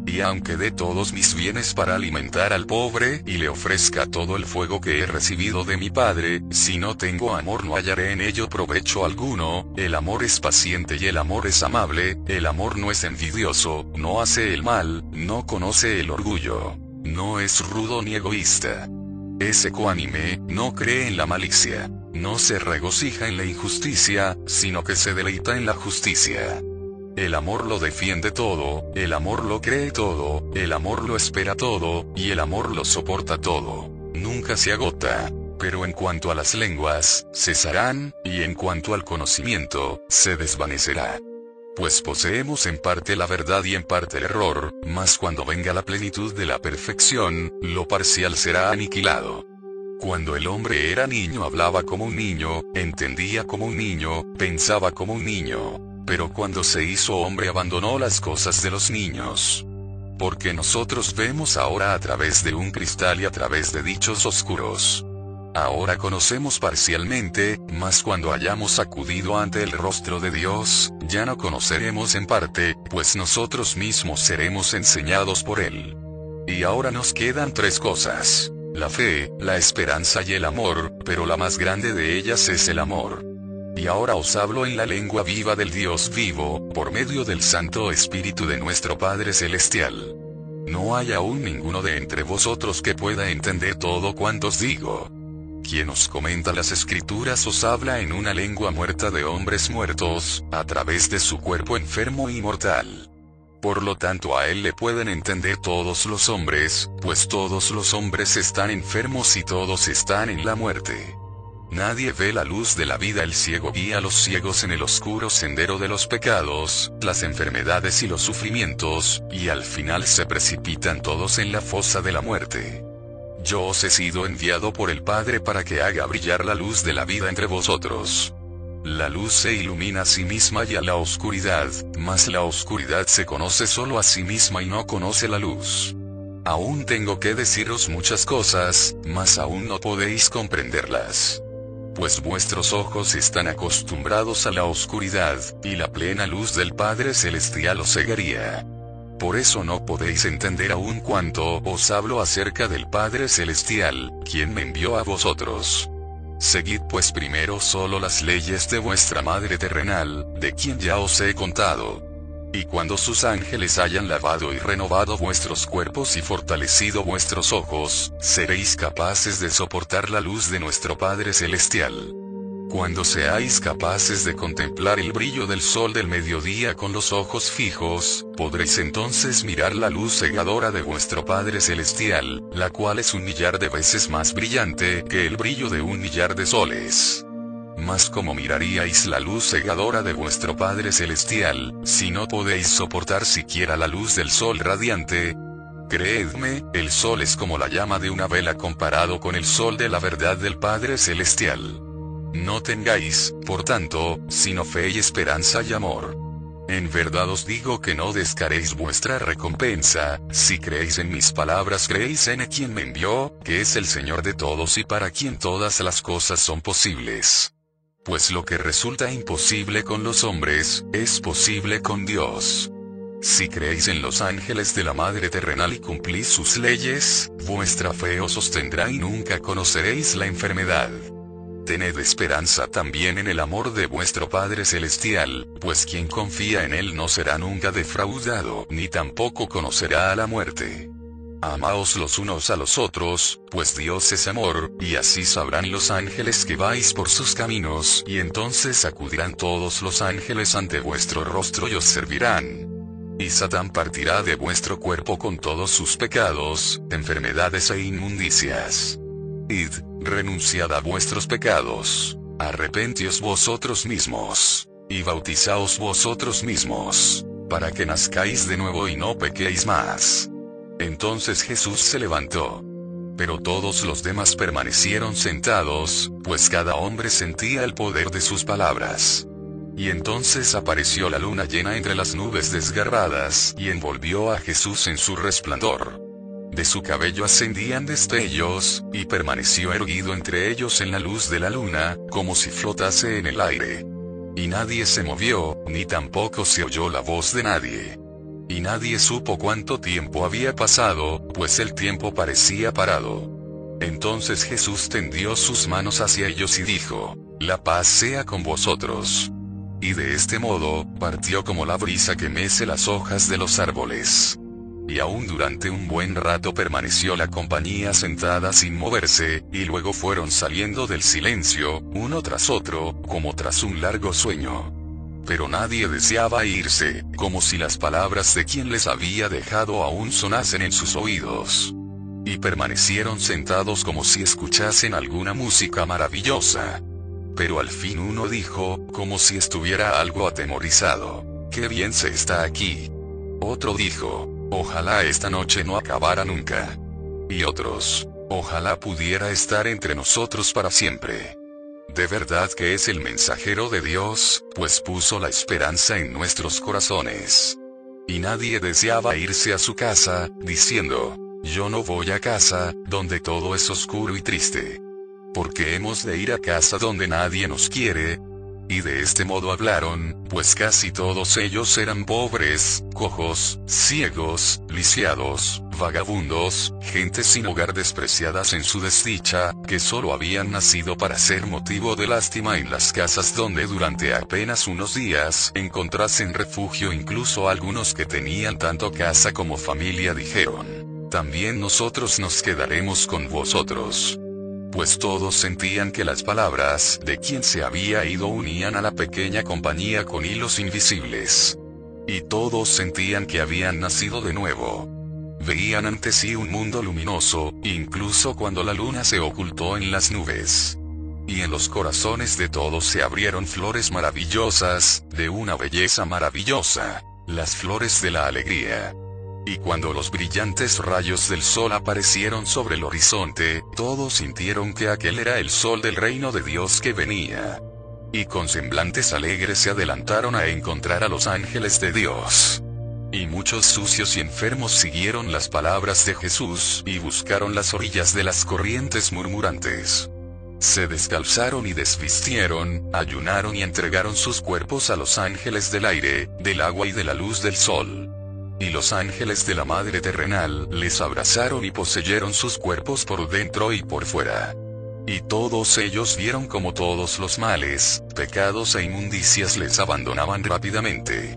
Y aunque dé todos mis bienes para alimentar al pobre y le ofrezca todo el fuego que he recibido de mi Padre, si no tengo amor no hallaré en ello provecho alguno, el amor es paciente y el amor es amable, el amor no es envidioso, no hace el mal, no conoce el orgullo, no es rudo ni egoísta. Es ecuánime, no cree en la malicia no se regocija en la injusticia, sino que se deleita en la justicia. El amor lo defiende todo, el amor lo cree todo, el amor lo espera todo, y el amor lo soporta todo. Nunca se agota. Pero en cuanto a las lenguas, cesarán, y en cuanto al conocimiento, se desvanecerá. Pues poseemos en parte la verdad y en parte el error, mas cuando venga la plenitud de la perfección, lo parcial será aniquilado. Cuando el hombre era niño hablaba como un niño, entendía como un niño, pensaba como un niño. Pero cuando se hizo hombre abandonó las cosas de los niños. Porque nosotros vemos ahora a través de un cristal y a través de dichos oscuros. Ahora conocemos parcialmente, mas cuando hayamos acudido ante el rostro de Dios, ya no conoceremos en parte, pues nosotros mismos seremos enseñados por Él. Y ahora nos quedan tres cosas la fe, la esperanza y el amor, pero la más grande de ellas es el amor. Y ahora os hablo en la lengua viva del Dios vivo, por medio del Santo Espíritu de nuestro Padre Celestial. No hay aún ninguno de entre vosotros que pueda entender todo cuanto os digo. Quien os comenta las escrituras os habla en una lengua muerta de hombres muertos, a través de su cuerpo enfermo y mortal. Por lo tanto a él le pueden entender todos los hombres, pues todos los hombres están enfermos y todos están en la muerte. Nadie ve la luz de la vida, el ciego guía a los ciegos en el oscuro sendero de los pecados, las enfermedades y los sufrimientos, y al final se precipitan todos en la fosa de la muerte. Yo os he sido enviado por el Padre para que haga brillar la luz de la vida entre vosotros. La luz se ilumina a sí misma y a la oscuridad, mas la oscuridad se conoce solo a sí misma y no conoce la luz. Aún tengo que deciros muchas cosas, mas aún no podéis comprenderlas pues vuestros ojos están acostumbrados a la oscuridad, y la plena luz del Padre Celestial os cegaría. Por eso no podéis entender aún cuanto os hablo acerca del Padre Celestial, quien me envió a vosotros. Seguid pues primero solo las leyes de vuestra Madre terrenal, de quien ya os he contado. Y cuando sus ángeles hayan lavado y renovado vuestros cuerpos y fortalecido vuestros ojos, seréis capaces de soportar la luz de nuestro Padre Celestial. Cuando seáis capaces de contemplar el brillo del sol del mediodía con los ojos fijos, podréis entonces mirar la luz cegadora de vuestro Padre Celestial, la cual es un millar de veces más brillante que el brillo de un millar de soles. Mas como miraríais la luz cegadora de vuestro Padre Celestial, si no podéis soportar siquiera la luz del sol radiante? Creedme, el sol es como la llama de una vela comparado con el sol de la verdad del Padre Celestial. No tengáis, por tanto, sino fe y esperanza y amor. En verdad os digo que no descaréis vuestra recompensa, si creéis en mis palabras creéis en quien me envió, que es el Señor de todos y para quien todas las cosas son posibles pues lo que resulta imposible con los hombres, es posible con Dios. Si creéis en los ángeles de la Madre terrenal y cumplís sus leyes, vuestra fe os sostendrá y nunca conoceréis la enfermedad. Tened esperanza también en el amor de vuestro Padre Celestial, pues quien confía en Él no será nunca defraudado, ni tampoco conocerá a la muerte. Amaos los unos a los otros, pues Dios es amor, y así sabrán los ángeles que vais por sus caminos, y entonces acudirán todos los ángeles ante vuestro rostro y os servirán. Y Satán partirá de vuestro cuerpo con todos sus pecados, enfermedades e inmundicias. Id, renunciad a vuestros pecados. Arrepentíos vosotros mismos. Y bautizaos vosotros mismos. Para que nazcáis de nuevo y no pequéis más. Entonces Jesús se levantó. Pero todos los demás permanecieron sentados, pues cada hombre sentía el poder de sus palabras. Y entonces apareció la luna llena entre las nubes desgarradas, y envolvió a Jesús en su resplandor. De su cabello ascendían destellos, y permaneció erguido entre ellos en la luz de la luna, como si flotase en el aire. Y nadie se movió, ni tampoco se oyó la voz de nadie. Y nadie supo cuánto tiempo había pasado, pues el tiempo parecía parado. Entonces Jesús tendió sus manos hacia ellos y dijo, La paz sea con vosotros. Y de este modo, partió como la brisa que mece las hojas de los árboles. Y aún durante un buen rato permaneció la compañía sentada sin moverse, y luego fueron saliendo del silencio, uno tras otro, como tras un largo sueño pero nadie deseaba irse, como si las palabras de quien les había dejado aún sonasen en sus oídos. Y permanecieron sentados como si escuchasen alguna música maravillosa. Pero al fin uno dijo, como si estuviera algo atemorizado, qué bien se está aquí. Otro dijo, ojalá esta noche no acabara nunca. Y otros, ojalá pudiera estar entre nosotros para siempre. De verdad que es el mensajero de Dios, pues puso la esperanza en nuestros corazones. Y nadie deseaba irse a su casa, diciendo, yo no voy a casa, donde todo es oscuro y triste. Porque hemos de ir a casa donde nadie nos quiere, y de este modo hablaron, pues casi todos ellos eran pobres, cojos, ciegos, lisiados, vagabundos, gente sin hogar despreciadas en su desdicha, que solo habían nacido para ser motivo de lástima en las casas donde durante apenas unos días encontrasen refugio incluso algunos que tenían tanto casa como familia dijeron. También nosotros nos quedaremos con vosotros pues todos sentían que las palabras de quien se había ido unían a la pequeña compañía con hilos invisibles. Y todos sentían que habían nacido de nuevo. Veían ante sí un mundo luminoso, incluso cuando la luna se ocultó en las nubes. Y en los corazones de todos se abrieron flores maravillosas, de una belleza maravillosa, las flores de la alegría. Y cuando los brillantes rayos del sol aparecieron sobre el horizonte, todos sintieron que aquel era el sol del reino de Dios que venía. Y con semblantes alegres se adelantaron a encontrar a los ángeles de Dios. Y muchos sucios y enfermos siguieron las palabras de Jesús y buscaron las orillas de las corrientes murmurantes. Se descalzaron y desvistieron, ayunaron y entregaron sus cuerpos a los ángeles del aire, del agua y de la luz del sol. Y los ángeles de la Madre terrenal les abrazaron y poseyeron sus cuerpos por dentro y por fuera. Y todos ellos vieron como todos los males, pecados e inmundicias les abandonaban rápidamente.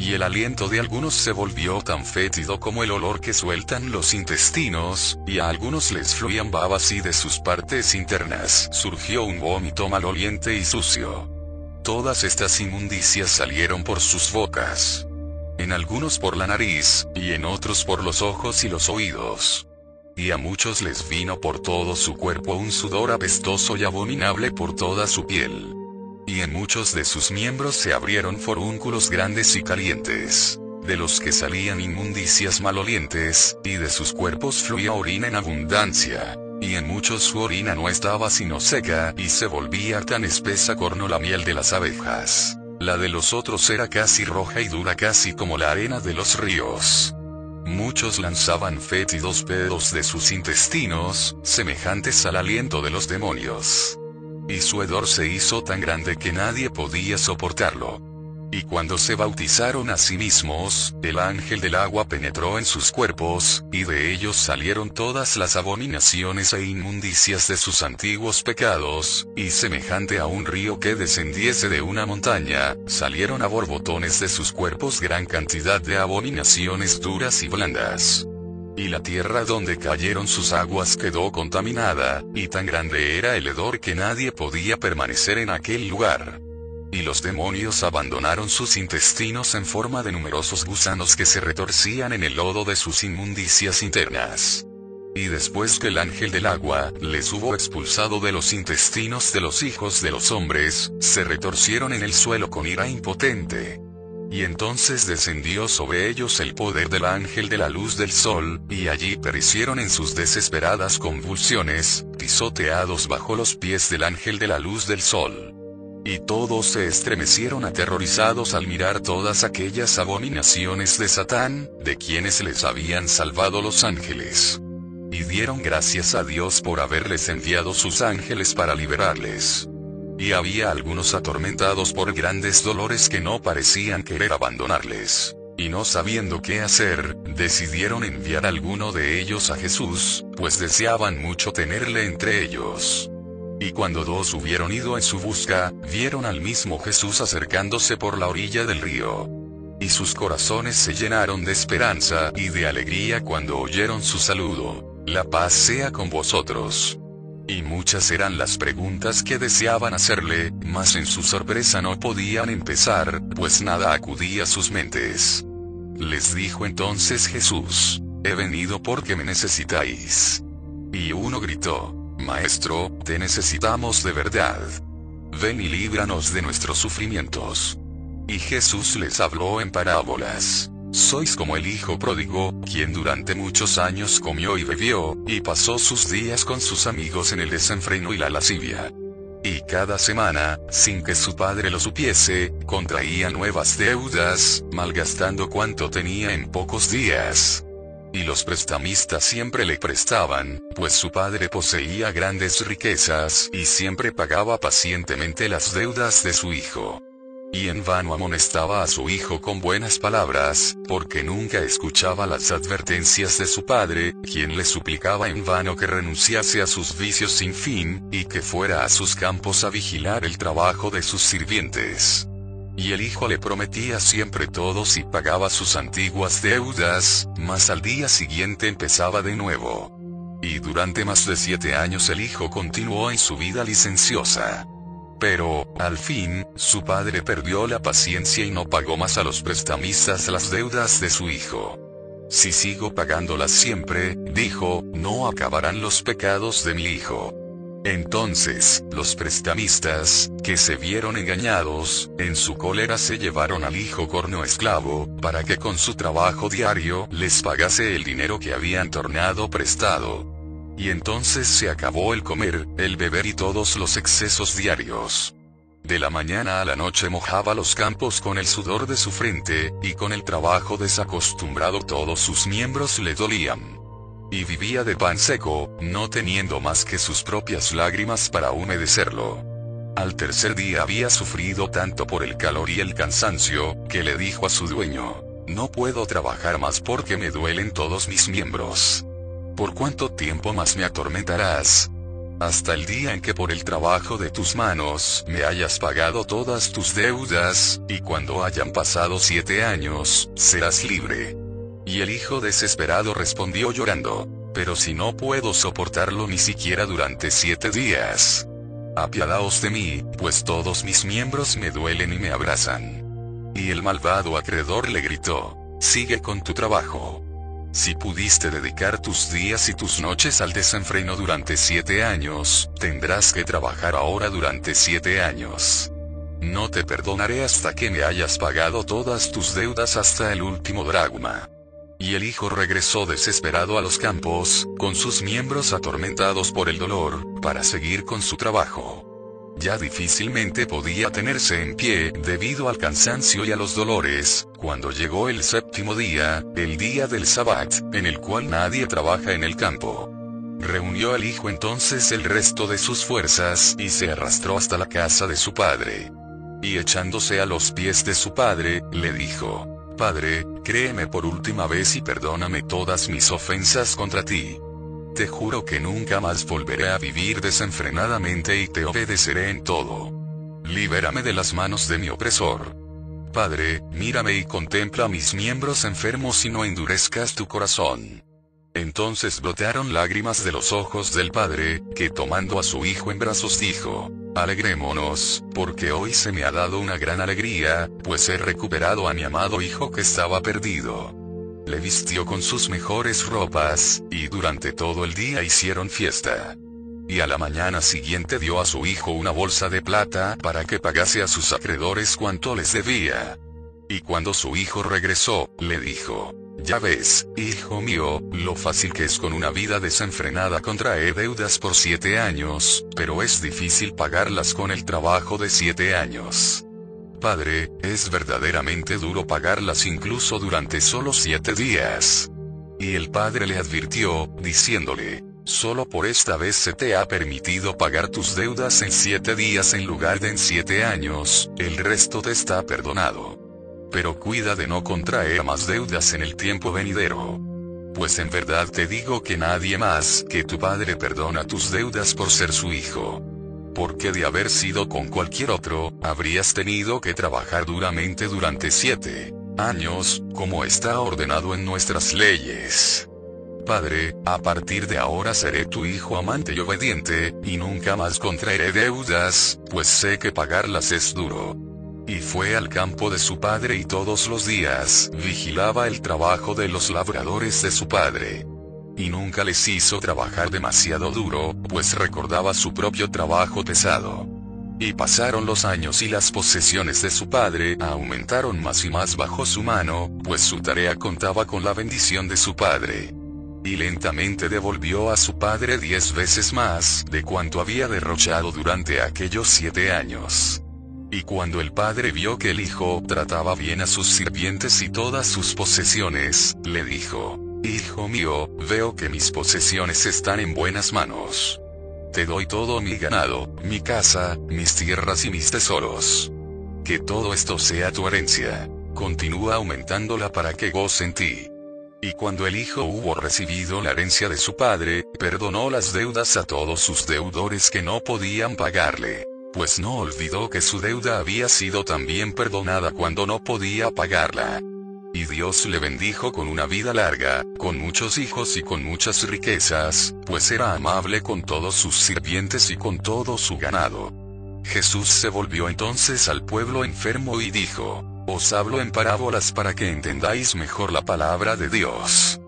Y el aliento de algunos se volvió tan fétido como el olor que sueltan los intestinos, y a algunos les fluían babas y de sus partes internas surgió un vómito maloliente y sucio. Todas estas inmundicias salieron por sus bocas en algunos por la nariz, y en otros por los ojos y los oídos. Y a muchos les vino por todo su cuerpo un sudor apestoso y abominable por toda su piel. Y en muchos de sus miembros se abrieron forúnculos grandes y calientes, de los que salían inmundicias malolientes, y de sus cuerpos fluía orina en abundancia. Y en muchos su orina no estaba sino seca, y se volvía tan espesa como la miel de las abejas. La de los otros era casi roja y dura casi como la arena de los ríos. Muchos lanzaban fétidos pedos de sus intestinos, semejantes al aliento de los demonios. Y su hedor se hizo tan grande que nadie podía soportarlo. Y cuando se bautizaron a sí mismos, el ángel del agua penetró en sus cuerpos, y de ellos salieron todas las abominaciones e inmundicias de sus antiguos pecados, y semejante a un río que descendiese de una montaña, salieron a borbotones de sus cuerpos gran cantidad de abominaciones duras y blandas. Y la tierra donde cayeron sus aguas quedó contaminada, y tan grande era el hedor que nadie podía permanecer en aquel lugar y los demonios abandonaron sus intestinos en forma de numerosos gusanos que se retorcían en el lodo de sus inmundicias internas. Y después que el ángel del agua les hubo expulsado de los intestinos de los hijos de los hombres, se retorcieron en el suelo con ira impotente. Y entonces descendió sobre ellos el poder del ángel de la luz del sol, y allí perecieron en sus desesperadas convulsiones, pisoteados bajo los pies del ángel de la luz del sol. Y todos se estremecieron aterrorizados al mirar todas aquellas abominaciones de Satán, de quienes les habían salvado los ángeles. Y dieron gracias a Dios por haberles enviado sus ángeles para liberarles. Y había algunos atormentados por grandes dolores que no parecían querer abandonarles. Y no sabiendo qué hacer, decidieron enviar alguno de ellos a Jesús, pues deseaban mucho tenerle entre ellos. Y cuando dos hubieron ido en su busca, vieron al mismo Jesús acercándose por la orilla del río. Y sus corazones se llenaron de esperanza y de alegría cuando oyeron su saludo. La paz sea con vosotros. Y muchas eran las preguntas que deseaban hacerle, mas en su sorpresa no podían empezar, pues nada acudía a sus mentes. Les dijo entonces Jesús, He venido porque me necesitáis. Y uno gritó, Maestro, te necesitamos de verdad. Ven y líbranos de nuestros sufrimientos. Y Jesús les habló en parábolas. Sois como el hijo pródigo, quien durante muchos años comió y bebió, y pasó sus días con sus amigos en el desenfreno y la lascivia. Y cada semana, sin que su padre lo supiese, contraía nuevas deudas, malgastando cuanto tenía en pocos días. Y los prestamistas siempre le prestaban, pues su padre poseía grandes riquezas y siempre pagaba pacientemente las deudas de su hijo. Y en vano amonestaba a su hijo con buenas palabras, porque nunca escuchaba las advertencias de su padre, quien le suplicaba en vano que renunciase a sus vicios sin fin, y que fuera a sus campos a vigilar el trabajo de sus sirvientes. Y el hijo le prometía siempre todo si pagaba sus antiguas deudas, mas al día siguiente empezaba de nuevo. Y durante más de siete años el hijo continuó en su vida licenciosa. Pero, al fin, su padre perdió la paciencia y no pagó más a los prestamistas las deudas de su hijo. Si sigo pagándolas siempre, dijo, no acabarán los pecados de mi hijo. Entonces, los prestamistas, que se vieron engañados, en su cólera se llevaron al hijo corno esclavo, para que con su trabajo diario les pagase el dinero que habían tornado prestado. Y entonces se acabó el comer, el beber y todos los excesos diarios. De la mañana a la noche mojaba los campos con el sudor de su frente, y con el trabajo desacostumbrado todos sus miembros le dolían y vivía de pan seco, no teniendo más que sus propias lágrimas para humedecerlo. Al tercer día había sufrido tanto por el calor y el cansancio, que le dijo a su dueño, no puedo trabajar más porque me duelen todos mis miembros. ¿Por cuánto tiempo más me atormentarás? Hasta el día en que por el trabajo de tus manos me hayas pagado todas tus deudas, y cuando hayan pasado siete años, serás libre. Y el hijo desesperado respondió llorando, pero si no puedo soportarlo ni siquiera durante siete días. Apiadaos de mí, pues todos mis miembros me duelen y me abrazan. Y el malvado acreedor le gritó, sigue con tu trabajo. Si pudiste dedicar tus días y tus noches al desenfreno durante siete años, tendrás que trabajar ahora durante siete años. No te perdonaré hasta que me hayas pagado todas tus deudas hasta el último dragma. Y el hijo regresó desesperado a los campos, con sus miembros atormentados por el dolor, para seguir con su trabajo. Ya difícilmente podía tenerse en pie, debido al cansancio y a los dolores, cuando llegó el séptimo día, el día del sabbat, en el cual nadie trabaja en el campo. Reunió el hijo entonces el resto de sus fuerzas, y se arrastró hasta la casa de su padre. Y echándose a los pies de su padre, le dijo, Padre, créeme por última vez y perdóname todas mis ofensas contra ti. Te juro que nunca más volveré a vivir desenfrenadamente y te obedeceré en todo. Libérame de las manos de mi opresor. Padre, mírame y contempla mis miembros enfermos y no endurezcas tu corazón. Entonces brotaron lágrimas de los ojos del padre, que tomando a su hijo en brazos dijo, Alegrémonos, porque hoy se me ha dado una gran alegría, pues he recuperado a mi amado hijo que estaba perdido. Le vistió con sus mejores ropas, y durante todo el día hicieron fiesta. Y a la mañana siguiente dio a su hijo una bolsa de plata para que pagase a sus acreedores cuanto les debía. Y cuando su hijo regresó, le dijo, ya ves, hijo mío, lo fácil que es con una vida desenfrenada contraer deudas por siete años, pero es difícil pagarlas con el trabajo de siete años. Padre, es verdaderamente duro pagarlas incluso durante solo siete días. Y el padre le advirtió, diciéndole, Solo por esta vez se te ha permitido pagar tus deudas en siete días en lugar de en siete años, el resto te está perdonado pero cuida de no contraer más deudas en el tiempo venidero. Pues en verdad te digo que nadie más que tu padre perdona tus deudas por ser su hijo. Porque de haber sido con cualquier otro, habrías tenido que trabajar duramente durante siete años, como está ordenado en nuestras leyes. Padre, a partir de ahora seré tu hijo amante y obediente, y nunca más contraeré deudas, pues sé que pagarlas es duro. Y fue al campo de su padre y todos los días vigilaba el trabajo de los labradores de su padre. Y nunca les hizo trabajar demasiado duro, pues recordaba su propio trabajo pesado. Y pasaron los años y las posesiones de su padre aumentaron más y más bajo su mano, pues su tarea contaba con la bendición de su padre. Y lentamente devolvió a su padre diez veces más de cuanto había derrochado durante aquellos siete años. Y cuando el padre vio que el hijo trataba bien a sus sirvientes y todas sus posesiones, le dijo, Hijo mío, veo que mis posesiones están en buenas manos. Te doy todo mi ganado, mi casa, mis tierras y mis tesoros. Que todo esto sea tu herencia. Continúa aumentándola para que goce en ti. Y cuando el hijo hubo recibido la herencia de su padre, perdonó las deudas a todos sus deudores que no podían pagarle pues no olvidó que su deuda había sido también perdonada cuando no podía pagarla. Y Dios le bendijo con una vida larga, con muchos hijos y con muchas riquezas, pues era amable con todos sus sirvientes y con todo su ganado. Jesús se volvió entonces al pueblo enfermo y dijo, Os hablo en parábolas para que entendáis mejor la palabra de Dios.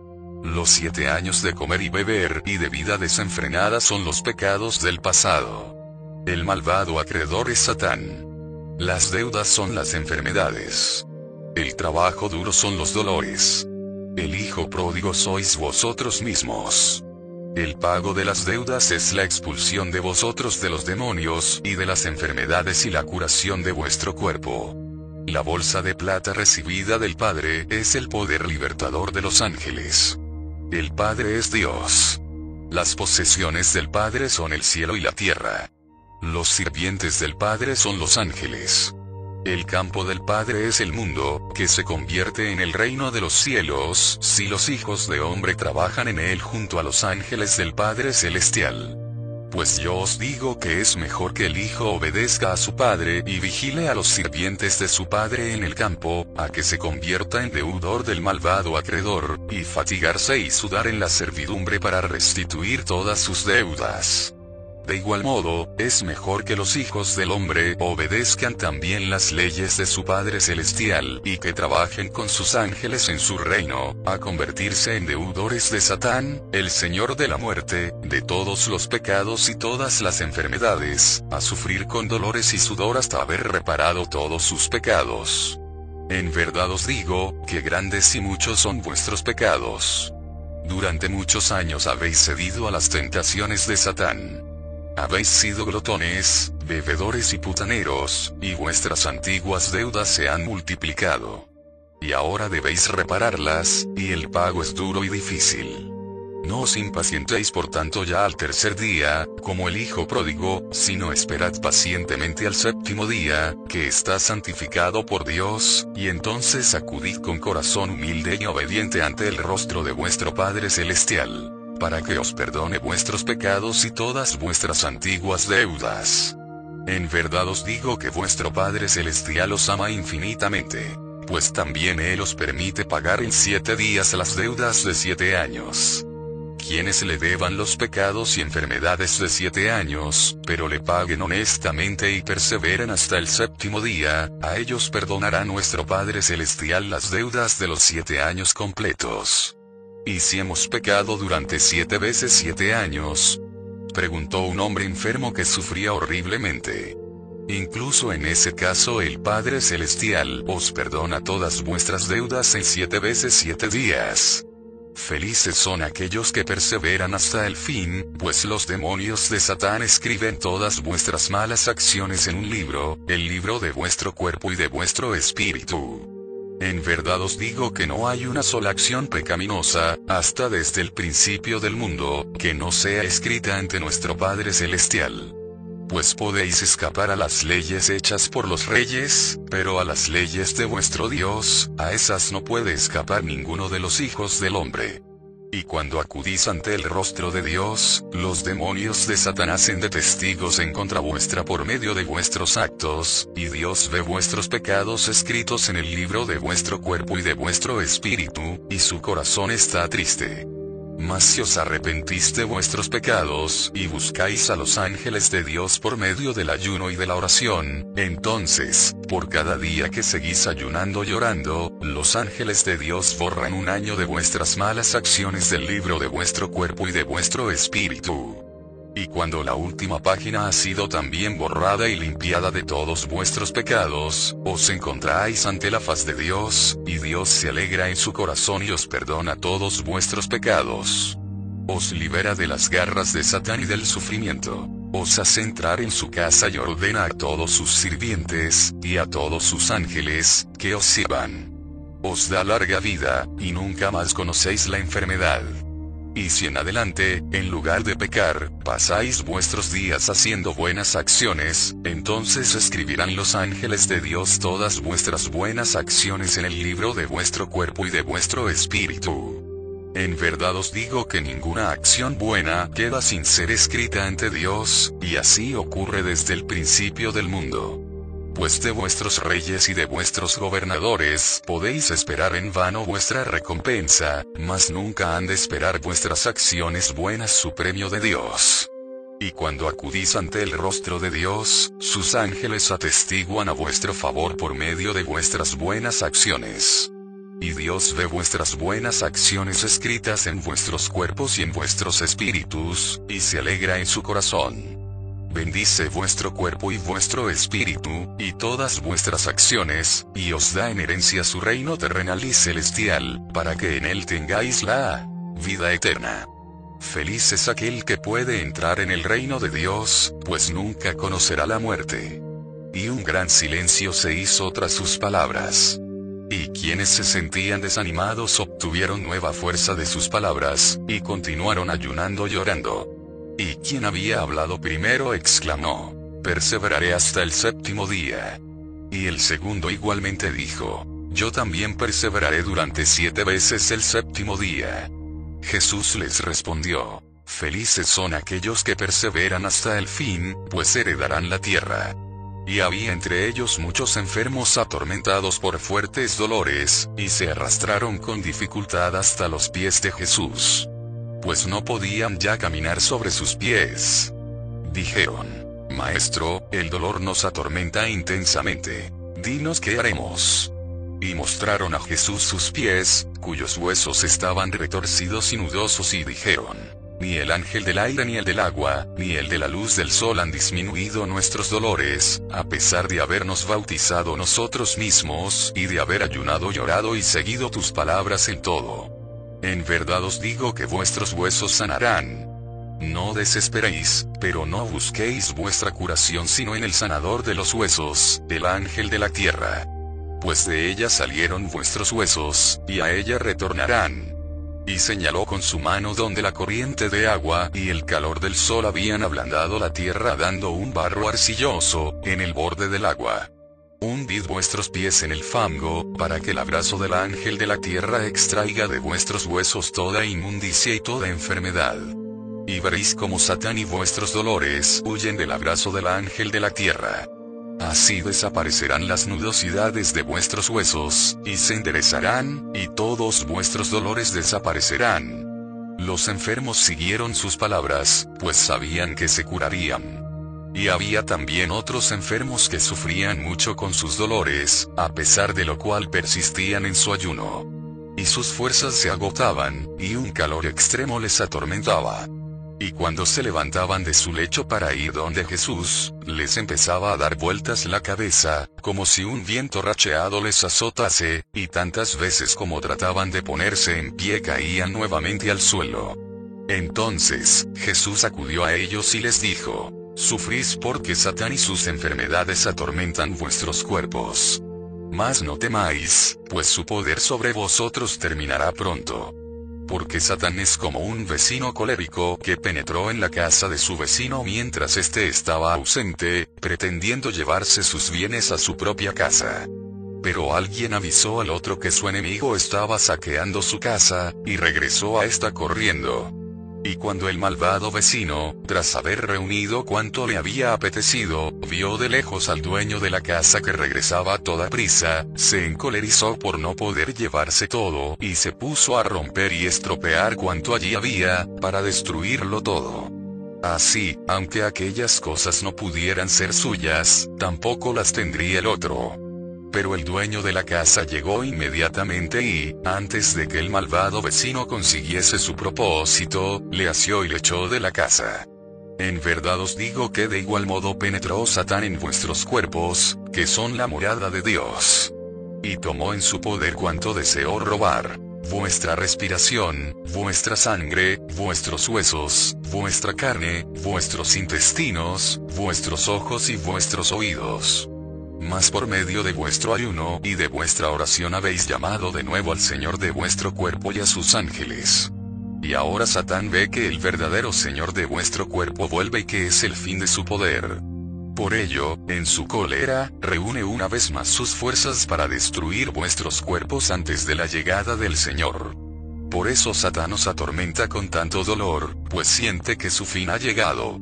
Los siete años de comer y beber y de vida desenfrenada son los pecados del pasado. El malvado acreedor es Satán. Las deudas son las enfermedades. El trabajo duro son los dolores. El hijo pródigo sois vosotros mismos. El pago de las deudas es la expulsión de vosotros de los demonios y de las enfermedades y la curación de vuestro cuerpo. La bolsa de plata recibida del Padre es el poder libertador de los ángeles. El Padre es Dios. Las posesiones del Padre son el cielo y la tierra. Los sirvientes del Padre son los ángeles. El campo del Padre es el mundo, que se convierte en el reino de los cielos, si los hijos de hombre trabajan en él junto a los ángeles del Padre Celestial. Pues yo os digo que es mejor que el hijo obedezca a su padre y vigile a los sirvientes de su padre en el campo, a que se convierta en deudor del malvado acreedor, y fatigarse y sudar en la servidumbre para restituir todas sus deudas. De igual modo, es mejor que los hijos del hombre obedezcan también las leyes de su Padre Celestial y que trabajen con sus ángeles en su reino, a convertirse en deudores de Satán, el Señor de la muerte, de todos los pecados y todas las enfermedades, a sufrir con dolores y sudor hasta haber reparado todos sus pecados. En verdad os digo, que grandes y muchos son vuestros pecados. Durante muchos años habéis cedido a las tentaciones de Satán. Habéis sido glotones, bebedores y putaneros, y vuestras antiguas deudas se han multiplicado. Y ahora debéis repararlas, y el pago es duro y difícil. No os impacientéis por tanto ya al tercer día, como el Hijo pródigo, sino esperad pacientemente al séptimo día, que está santificado por Dios, y entonces acudid con corazón humilde y obediente ante el rostro de vuestro Padre Celestial para que os perdone vuestros pecados y todas vuestras antiguas deudas. En verdad os digo que vuestro Padre Celestial os ama infinitamente, pues también Él os permite pagar en siete días las deudas de siete años. Quienes le deban los pecados y enfermedades de siete años, pero le paguen honestamente y perseveren hasta el séptimo día, a ellos perdonará nuestro Padre Celestial las deudas de los siete años completos. ¿Y si hemos pecado durante siete veces siete años? Preguntó un hombre enfermo que sufría horriblemente. Incluso en ese caso el Padre Celestial os perdona todas vuestras deudas en siete veces siete días. Felices son aquellos que perseveran hasta el fin, pues los demonios de Satán escriben todas vuestras malas acciones en un libro, el libro de vuestro cuerpo y de vuestro espíritu. En verdad os digo que no hay una sola acción pecaminosa, hasta desde el principio del mundo, que no sea escrita ante nuestro Padre Celestial. Pues podéis escapar a las leyes hechas por los reyes, pero a las leyes de vuestro Dios, a esas no puede escapar ninguno de los hijos del hombre. Y cuando acudís ante el rostro de Dios, los demonios de Satanás hacen de testigos en contra vuestra por medio de vuestros actos, y Dios ve vuestros pecados escritos en el libro de vuestro cuerpo y de vuestro espíritu, y su corazón está triste. Mas si os arrepentís de vuestros pecados, y buscáis a los ángeles de Dios por medio del ayuno y de la oración, entonces, por cada día que seguís ayunando llorando, los ángeles de Dios borran un año de vuestras malas acciones del libro de vuestro cuerpo y de vuestro espíritu. Y cuando la última página ha sido también borrada y limpiada de todos vuestros pecados, os encontráis ante la faz de Dios, y Dios se alegra en su corazón y os perdona todos vuestros pecados. Os libera de las garras de Satán y del sufrimiento. Os hace entrar en su casa y ordena a todos sus sirvientes, y a todos sus ángeles, que os sirvan. Os da larga vida, y nunca más conocéis la enfermedad. Y si en adelante, en lugar de pecar, pasáis vuestros días haciendo buenas acciones, entonces escribirán los ángeles de Dios todas vuestras buenas acciones en el libro de vuestro cuerpo y de vuestro espíritu. En verdad os digo que ninguna acción buena queda sin ser escrita ante Dios, y así ocurre desde el principio del mundo pues de vuestros reyes y de vuestros gobernadores podéis esperar en vano vuestra recompensa, mas nunca han de esperar vuestras acciones buenas su premio de Dios. Y cuando acudís ante el rostro de Dios, sus ángeles atestiguan a vuestro favor por medio de vuestras buenas acciones. y Dios ve vuestras buenas acciones escritas en vuestros cuerpos y en vuestros espíritus, y se alegra en su corazón. Bendice vuestro cuerpo y vuestro espíritu, y todas vuestras acciones, y os da en herencia su reino terrenal y celestial, para que en él tengáis la vida eterna. Feliz es aquel que puede entrar en el reino de Dios, pues nunca conocerá la muerte. Y un gran silencio se hizo tras sus palabras. Y quienes se sentían desanimados obtuvieron nueva fuerza de sus palabras, y continuaron ayunando llorando. Y quien había hablado primero exclamó, perseveraré hasta el séptimo día. Y el segundo igualmente dijo, yo también perseveraré durante siete veces el séptimo día. Jesús les respondió, felices son aquellos que perseveran hasta el fin, pues heredarán la tierra. Y había entre ellos muchos enfermos atormentados por fuertes dolores, y se arrastraron con dificultad hasta los pies de Jesús. Pues no podían ya caminar sobre sus pies. Dijeron, Maestro, el dolor nos atormenta intensamente. Dinos qué haremos. Y mostraron a Jesús sus pies, cuyos huesos estaban retorcidos y nudosos y dijeron, ni el ángel del aire ni el del agua, ni el de la luz del sol han disminuido nuestros dolores, a pesar de habernos bautizado nosotros mismos, y de haber ayunado, llorado y seguido tus palabras en todo. En verdad os digo que vuestros huesos sanarán. No desesperéis, pero no busquéis vuestra curación sino en el sanador de los huesos, el ángel de la tierra. Pues de ella salieron vuestros huesos, y a ella retornarán y señaló con su mano donde la corriente de agua y el calor del sol habían ablandado la tierra dando un barro arcilloso, en el borde del agua. Hundid vuestros pies en el fango, para que el abrazo del ángel de la tierra extraiga de vuestros huesos toda inmundicia y toda enfermedad. Y veréis como Satán y vuestros dolores huyen del abrazo del ángel de la tierra. Así desaparecerán las nudosidades de vuestros huesos, y se enderezarán, y todos vuestros dolores desaparecerán. Los enfermos siguieron sus palabras, pues sabían que se curarían. Y había también otros enfermos que sufrían mucho con sus dolores, a pesar de lo cual persistían en su ayuno. Y sus fuerzas se agotaban, y un calor extremo les atormentaba. Y cuando se levantaban de su lecho para ir donde Jesús, les empezaba a dar vueltas la cabeza, como si un viento racheado les azotase, y tantas veces como trataban de ponerse en pie caían nuevamente al suelo. Entonces, Jesús acudió a ellos y les dijo, Sufrís porque Satán y sus enfermedades atormentan vuestros cuerpos. Mas no temáis, pues su poder sobre vosotros terminará pronto porque Satán es como un vecino colérico que penetró en la casa de su vecino mientras éste estaba ausente, pretendiendo llevarse sus bienes a su propia casa. Pero alguien avisó al otro que su enemigo estaba saqueando su casa, y regresó a esta corriendo. Y cuando el malvado vecino, tras haber reunido cuanto le había apetecido, vio de lejos al dueño de la casa que regresaba a toda prisa, se encolerizó por no poder llevarse todo, y se puso a romper y estropear cuanto allí había, para destruirlo todo. Así, aunque aquellas cosas no pudieran ser suyas, tampoco las tendría el otro pero el dueño de la casa llegó inmediatamente y, antes de que el malvado vecino consiguiese su propósito, le asió y le echó de la casa. En verdad os digo que de igual modo penetró Satán en vuestros cuerpos, que son la morada de Dios. Y tomó en su poder cuanto deseó robar, vuestra respiración, vuestra sangre, vuestros huesos, vuestra carne, vuestros intestinos, vuestros ojos y vuestros oídos. Mas por medio de vuestro ayuno y de vuestra oración habéis llamado de nuevo al Señor de vuestro cuerpo y a sus ángeles. Y ahora Satán ve que el verdadero Señor de vuestro cuerpo vuelve y que es el fin de su poder. Por ello, en su cólera, reúne una vez más sus fuerzas para destruir vuestros cuerpos antes de la llegada del Señor. Por eso Satán os atormenta con tanto dolor, pues siente que su fin ha llegado.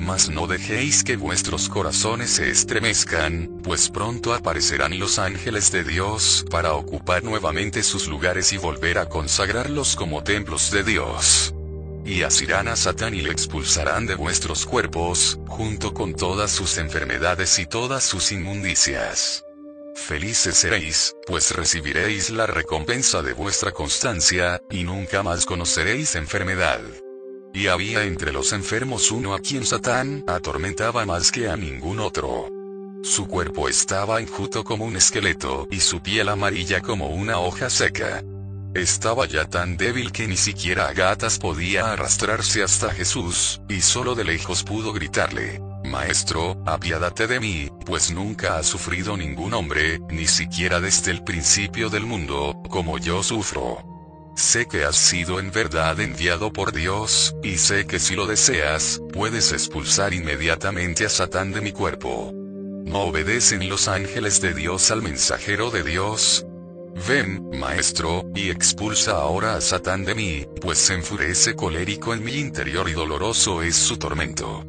Mas no dejéis que vuestros corazones se estremezcan, pues pronto aparecerán los ángeles de Dios para ocupar nuevamente sus lugares y volver a consagrarlos como templos de Dios. Y asirán a Satán y le expulsarán de vuestros cuerpos, junto con todas sus enfermedades y todas sus inmundicias. Felices seréis, pues recibiréis la recompensa de vuestra constancia, y nunca más conoceréis enfermedad. Y había entre los enfermos uno a quien Satán atormentaba más que a ningún otro. Su cuerpo estaba enjuto como un esqueleto y su piel amarilla como una hoja seca. Estaba ya tan débil que ni siquiera a gatas podía arrastrarse hasta Jesús, y solo de lejos pudo gritarle, Maestro, apiádate de mí, pues nunca ha sufrido ningún hombre, ni siquiera desde el principio del mundo, como yo sufro. Sé que has sido en verdad enviado por Dios, y sé que si lo deseas, puedes expulsar inmediatamente a Satán de mi cuerpo. ¿No obedecen los ángeles de Dios al mensajero de Dios? Ven, maestro, y expulsa ahora a Satán de mí, pues se enfurece colérico en mi interior y doloroso es su tormento.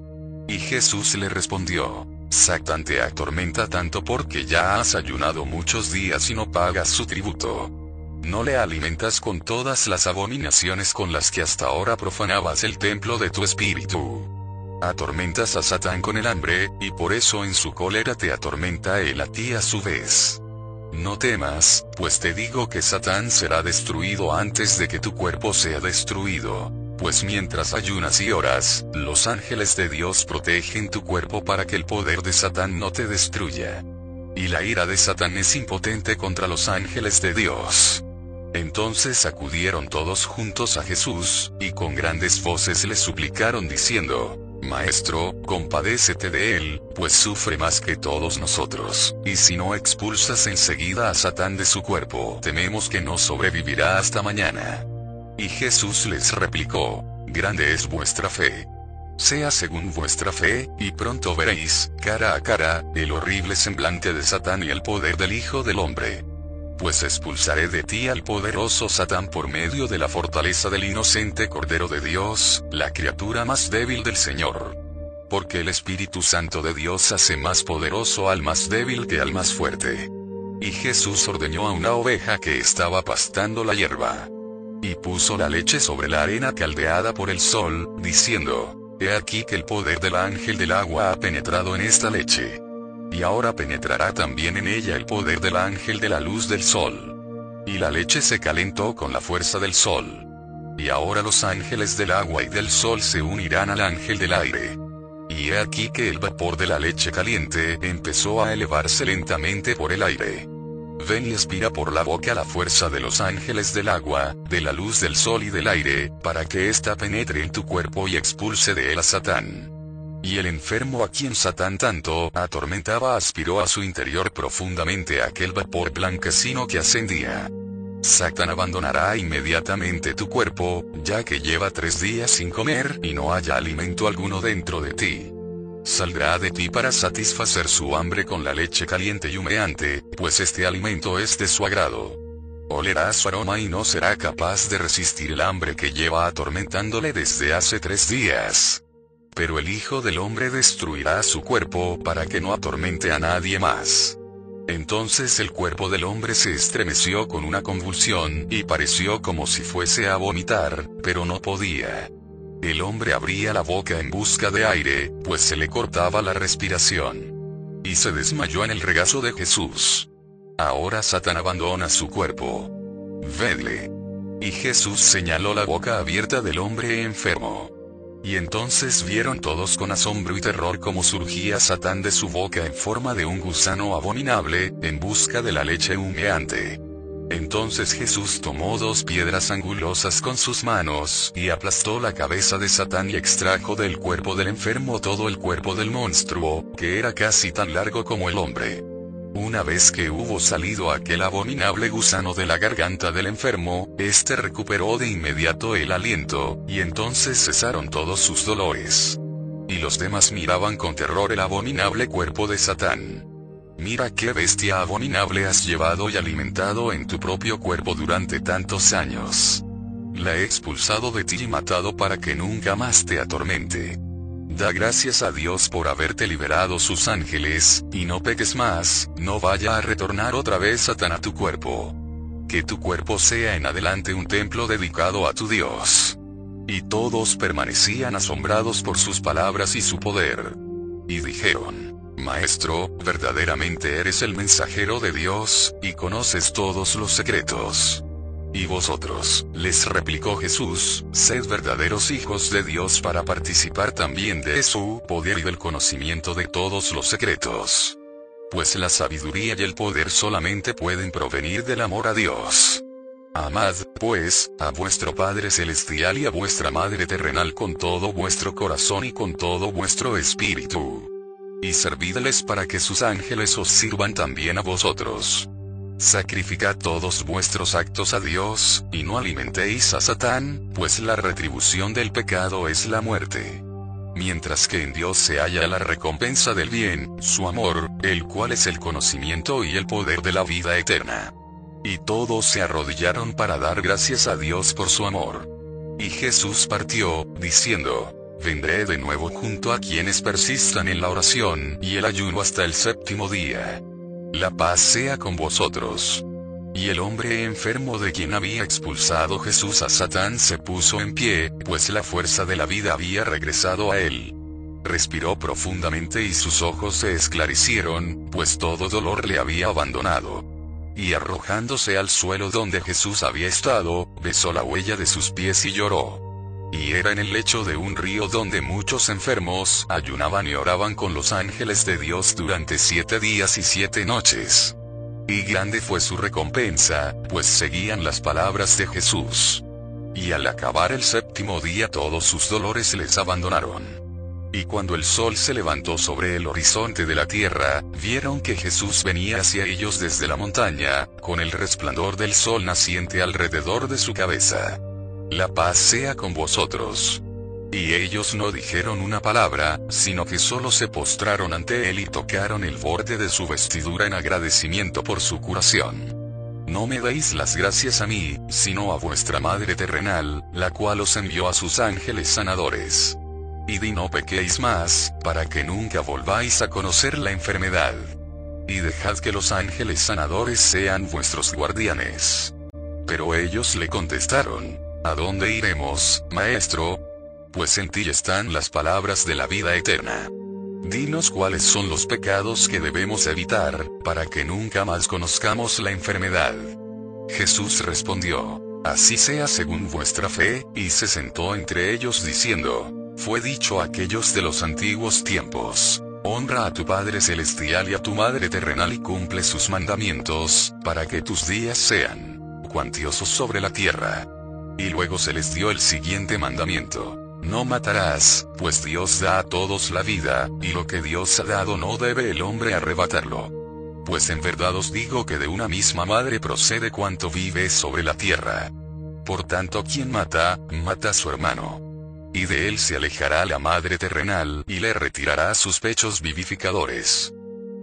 Y Jesús le respondió, Satán te atormenta tanto porque ya has ayunado muchos días y no pagas su tributo. No le alimentas con todas las abominaciones con las que hasta ahora profanabas el templo de tu espíritu. Atormentas a Satán con el hambre, y por eso en su cólera te atormenta él a ti a su vez. No temas, pues te digo que Satán será destruido antes de que tu cuerpo sea destruido. Pues mientras ayunas y oras, los ángeles de Dios protegen tu cuerpo para que el poder de Satán no te destruya. Y la ira de Satán es impotente contra los ángeles de Dios. Entonces acudieron todos juntos a Jesús, y con grandes voces le suplicaron diciendo, Maestro, compadécete de él, pues sufre más que todos nosotros, y si no expulsas enseguida a Satán de su cuerpo, tememos que no sobrevivirá hasta mañana. Y Jesús les replicó, Grande es vuestra fe. Sea según vuestra fe, y pronto veréis, cara a cara, el horrible semblante de Satán y el poder del Hijo del Hombre pues expulsaré de ti al poderoso Satán por medio de la fortaleza del inocente Cordero de Dios, la criatura más débil del Señor. Porque el Espíritu Santo de Dios hace más poderoso al más débil que al más fuerte. Y Jesús ordeñó a una oveja que estaba pastando la hierba. Y puso la leche sobre la arena caldeada por el sol, diciendo, He aquí que el poder del ángel del agua ha penetrado en esta leche y ahora penetrará también en ella el poder del ángel de la luz del sol. Y la leche se calentó con la fuerza del sol. Y ahora los ángeles del agua y del sol se unirán al ángel del aire. Y he aquí que el vapor de la leche caliente empezó a elevarse lentamente por el aire. Ven y expira por la boca la fuerza de los ángeles del agua, de la luz del sol y del aire, para que ésta penetre en tu cuerpo y expulse de él a Satán. Y el enfermo a quien Satán tanto atormentaba aspiró a su interior profundamente aquel vapor blanquecino que ascendía. Satán abandonará inmediatamente tu cuerpo, ya que lleva tres días sin comer y no haya alimento alguno dentro de ti. Saldrá de ti para satisfacer su hambre con la leche caliente y humeante, pues este alimento es de su agrado. Olerá su aroma y no será capaz de resistir el hambre que lleva atormentándole desde hace tres días pero el Hijo del Hombre destruirá su cuerpo para que no atormente a nadie más. Entonces el cuerpo del hombre se estremeció con una convulsión y pareció como si fuese a vomitar, pero no podía. El hombre abría la boca en busca de aire, pues se le cortaba la respiración. Y se desmayó en el regazo de Jesús. Ahora Satán abandona su cuerpo. Vedle. Y Jesús señaló la boca abierta del hombre enfermo. Y entonces vieron todos con asombro y terror cómo surgía Satán de su boca en forma de un gusano abominable, en busca de la leche humeante. Entonces Jesús tomó dos piedras angulosas con sus manos, y aplastó la cabeza de Satán y extrajo del cuerpo del enfermo todo el cuerpo del monstruo, que era casi tan largo como el hombre. Una vez que hubo salido aquel abominable gusano de la garganta del enfermo, éste recuperó de inmediato el aliento, y entonces cesaron todos sus dolores. Y los demás miraban con terror el abominable cuerpo de Satán. Mira qué bestia abominable has llevado y alimentado en tu propio cuerpo durante tantos años. La he expulsado de ti y matado para que nunca más te atormente. Da gracias a Dios por haberte liberado sus ángeles, y no peques más, no vaya a retornar otra vez Satán a tu cuerpo. Que tu cuerpo sea en adelante un templo dedicado a tu Dios. Y todos permanecían asombrados por sus palabras y su poder. Y dijeron, Maestro, verdaderamente eres el mensajero de Dios, y conoces todos los secretos. Y vosotros, les replicó Jesús, sed verdaderos hijos de Dios para participar también de su poder y del conocimiento de todos los secretos. Pues la sabiduría y el poder solamente pueden provenir del amor a Dios. Amad, pues, a vuestro Padre Celestial y a vuestra Madre Terrenal con todo vuestro corazón y con todo vuestro espíritu. Y servidles para que sus ángeles os sirvan también a vosotros. Sacrificad todos vuestros actos a Dios, y no alimentéis a Satán, pues la retribución del pecado es la muerte. Mientras que en Dios se halla la recompensa del bien, su amor, el cual es el conocimiento y el poder de la vida eterna. Y todos se arrodillaron para dar gracias a Dios por su amor. Y Jesús partió, diciendo, Vendré de nuevo junto a quienes persistan en la oración y el ayuno hasta el séptimo día. La paz sea con vosotros. Y el hombre enfermo de quien había expulsado Jesús a Satán se puso en pie, pues la fuerza de la vida había regresado a él. Respiró profundamente y sus ojos se esclarecieron, pues todo dolor le había abandonado. Y arrojándose al suelo donde Jesús había estado, besó la huella de sus pies y lloró. Y era en el lecho de un río donde muchos enfermos ayunaban y oraban con los ángeles de Dios durante siete días y siete noches. Y grande fue su recompensa, pues seguían las palabras de Jesús. Y al acabar el séptimo día todos sus dolores les abandonaron. Y cuando el sol se levantó sobre el horizonte de la tierra, vieron que Jesús venía hacia ellos desde la montaña, con el resplandor del sol naciente alrededor de su cabeza. La paz sea con vosotros. Y ellos no dijeron una palabra, sino que solo se postraron ante él y tocaron el borde de su vestidura en agradecimiento por su curación. No me deis las gracias a mí, sino a vuestra Madre terrenal, la cual os envió a sus ángeles sanadores. Y di no pequéis más, para que nunca volváis a conocer la enfermedad. Y dejad que los ángeles sanadores sean vuestros guardianes. Pero ellos le contestaron, ¿A dónde iremos, maestro? Pues en ti están las palabras de la vida eterna. Dinos cuáles son los pecados que debemos evitar, para que nunca más conozcamos la enfermedad. Jesús respondió, Así sea según vuestra fe, y se sentó entre ellos diciendo, Fue dicho a aquellos de los antiguos tiempos, Honra a tu Padre Celestial y a tu Madre Terrenal y cumple sus mandamientos, para que tus días sean cuantiosos sobre la tierra. Y luego se les dio el siguiente mandamiento. No matarás, pues Dios da a todos la vida, y lo que Dios ha dado no debe el hombre arrebatarlo. Pues en verdad os digo que de una misma madre procede cuanto vive sobre la tierra. Por tanto quien mata, mata a su hermano. Y de él se alejará la madre terrenal, y le retirará sus pechos vivificadores.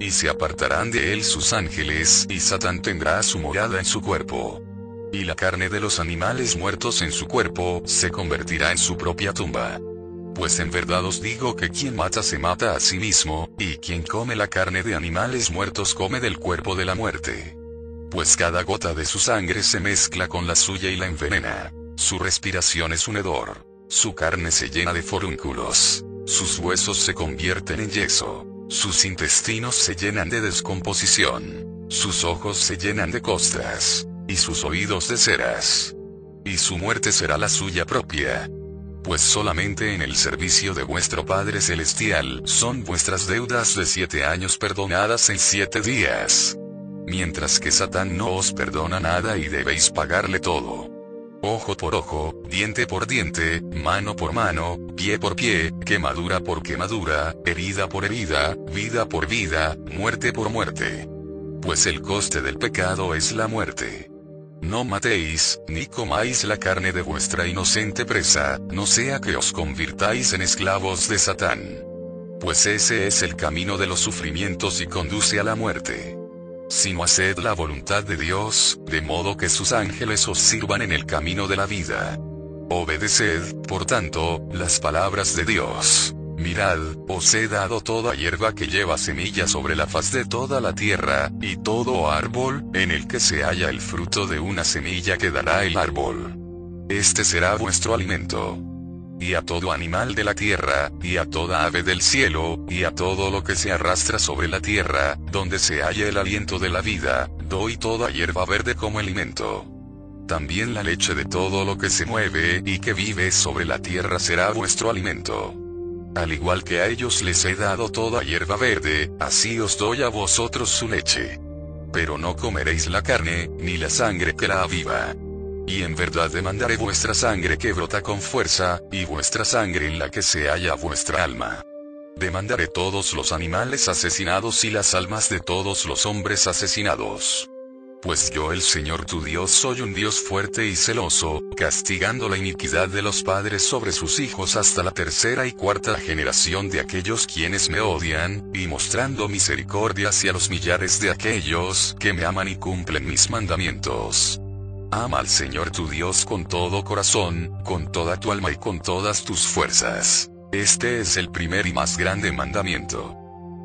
Y se apartarán de él sus ángeles, y Satán tendrá su morada en su cuerpo. Y la carne de los animales muertos en su cuerpo, se convertirá en su propia tumba. Pues en verdad os digo que quien mata se mata a sí mismo, y quien come la carne de animales muertos come del cuerpo de la muerte. Pues cada gota de su sangre se mezcla con la suya y la envenena. Su respiración es un hedor. Su carne se llena de forúnculos. Sus huesos se convierten en yeso. Sus intestinos se llenan de descomposición. Sus ojos se llenan de costras y sus oídos de ceras. Y su muerte será la suya propia. Pues solamente en el servicio de vuestro Padre Celestial son vuestras deudas de siete años perdonadas en siete días. Mientras que Satán no os perdona nada y debéis pagarle todo. Ojo por ojo, diente por diente, mano por mano, pie por pie, quemadura por quemadura, herida por herida, vida por vida, muerte por muerte. Pues el coste del pecado es la muerte. No matéis, ni comáis la carne de vuestra inocente presa, no sea que os convirtáis en esclavos de Satán. Pues ese es el camino de los sufrimientos y conduce a la muerte. Sino haced la voluntad de Dios, de modo que sus ángeles os sirvan en el camino de la vida. Obedeced, por tanto, las palabras de Dios. Mirad, os he dado toda hierba que lleva semilla sobre la faz de toda la tierra, y todo árbol, en el que se halla el fruto de una semilla que dará el árbol. Este será vuestro alimento. y a todo animal de la tierra, y a toda ave del cielo, y a todo lo que se arrastra sobre la tierra, donde se halla el aliento de la vida, doy toda hierba verde como alimento. También la leche de todo lo que se mueve y que vive sobre la tierra será vuestro alimento. Al igual que a ellos les he dado toda hierba verde, así os doy a vosotros su leche. Pero no comeréis la carne, ni la sangre que la aviva. Y en verdad demandaré vuestra sangre que brota con fuerza, y vuestra sangre en la que se halla vuestra alma. Demandaré todos los animales asesinados y las almas de todos los hombres asesinados. Pues yo el Señor tu Dios soy un Dios fuerte y celoso, castigando la iniquidad de los padres sobre sus hijos hasta la tercera y cuarta generación de aquellos quienes me odian, y mostrando misericordia hacia los millares de aquellos que me aman y cumplen mis mandamientos. Ama al Señor tu Dios con todo corazón, con toda tu alma y con todas tus fuerzas. Este es el primer y más grande mandamiento.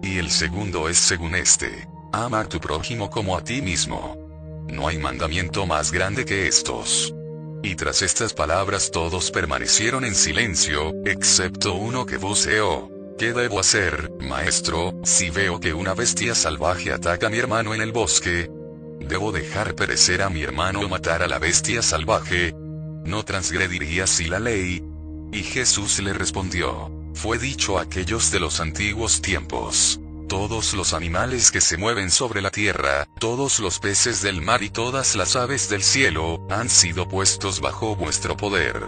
Y el segundo es según este. Ama a tu prójimo como a ti mismo. No hay mandamiento más grande que estos. Y tras estas palabras todos permanecieron en silencio, excepto uno que voceó. ¿Qué debo hacer, maestro, si veo que una bestia salvaje ataca a mi hermano en el bosque? ¿Debo dejar perecer a mi hermano o matar a la bestia salvaje? ¿No transgrediría si la ley? Y Jesús le respondió, fue dicho a aquellos de los antiguos tiempos todos los animales que se mueven sobre la tierra, todos los peces del mar y todas las aves del cielo, han sido puestos bajo vuestro poder.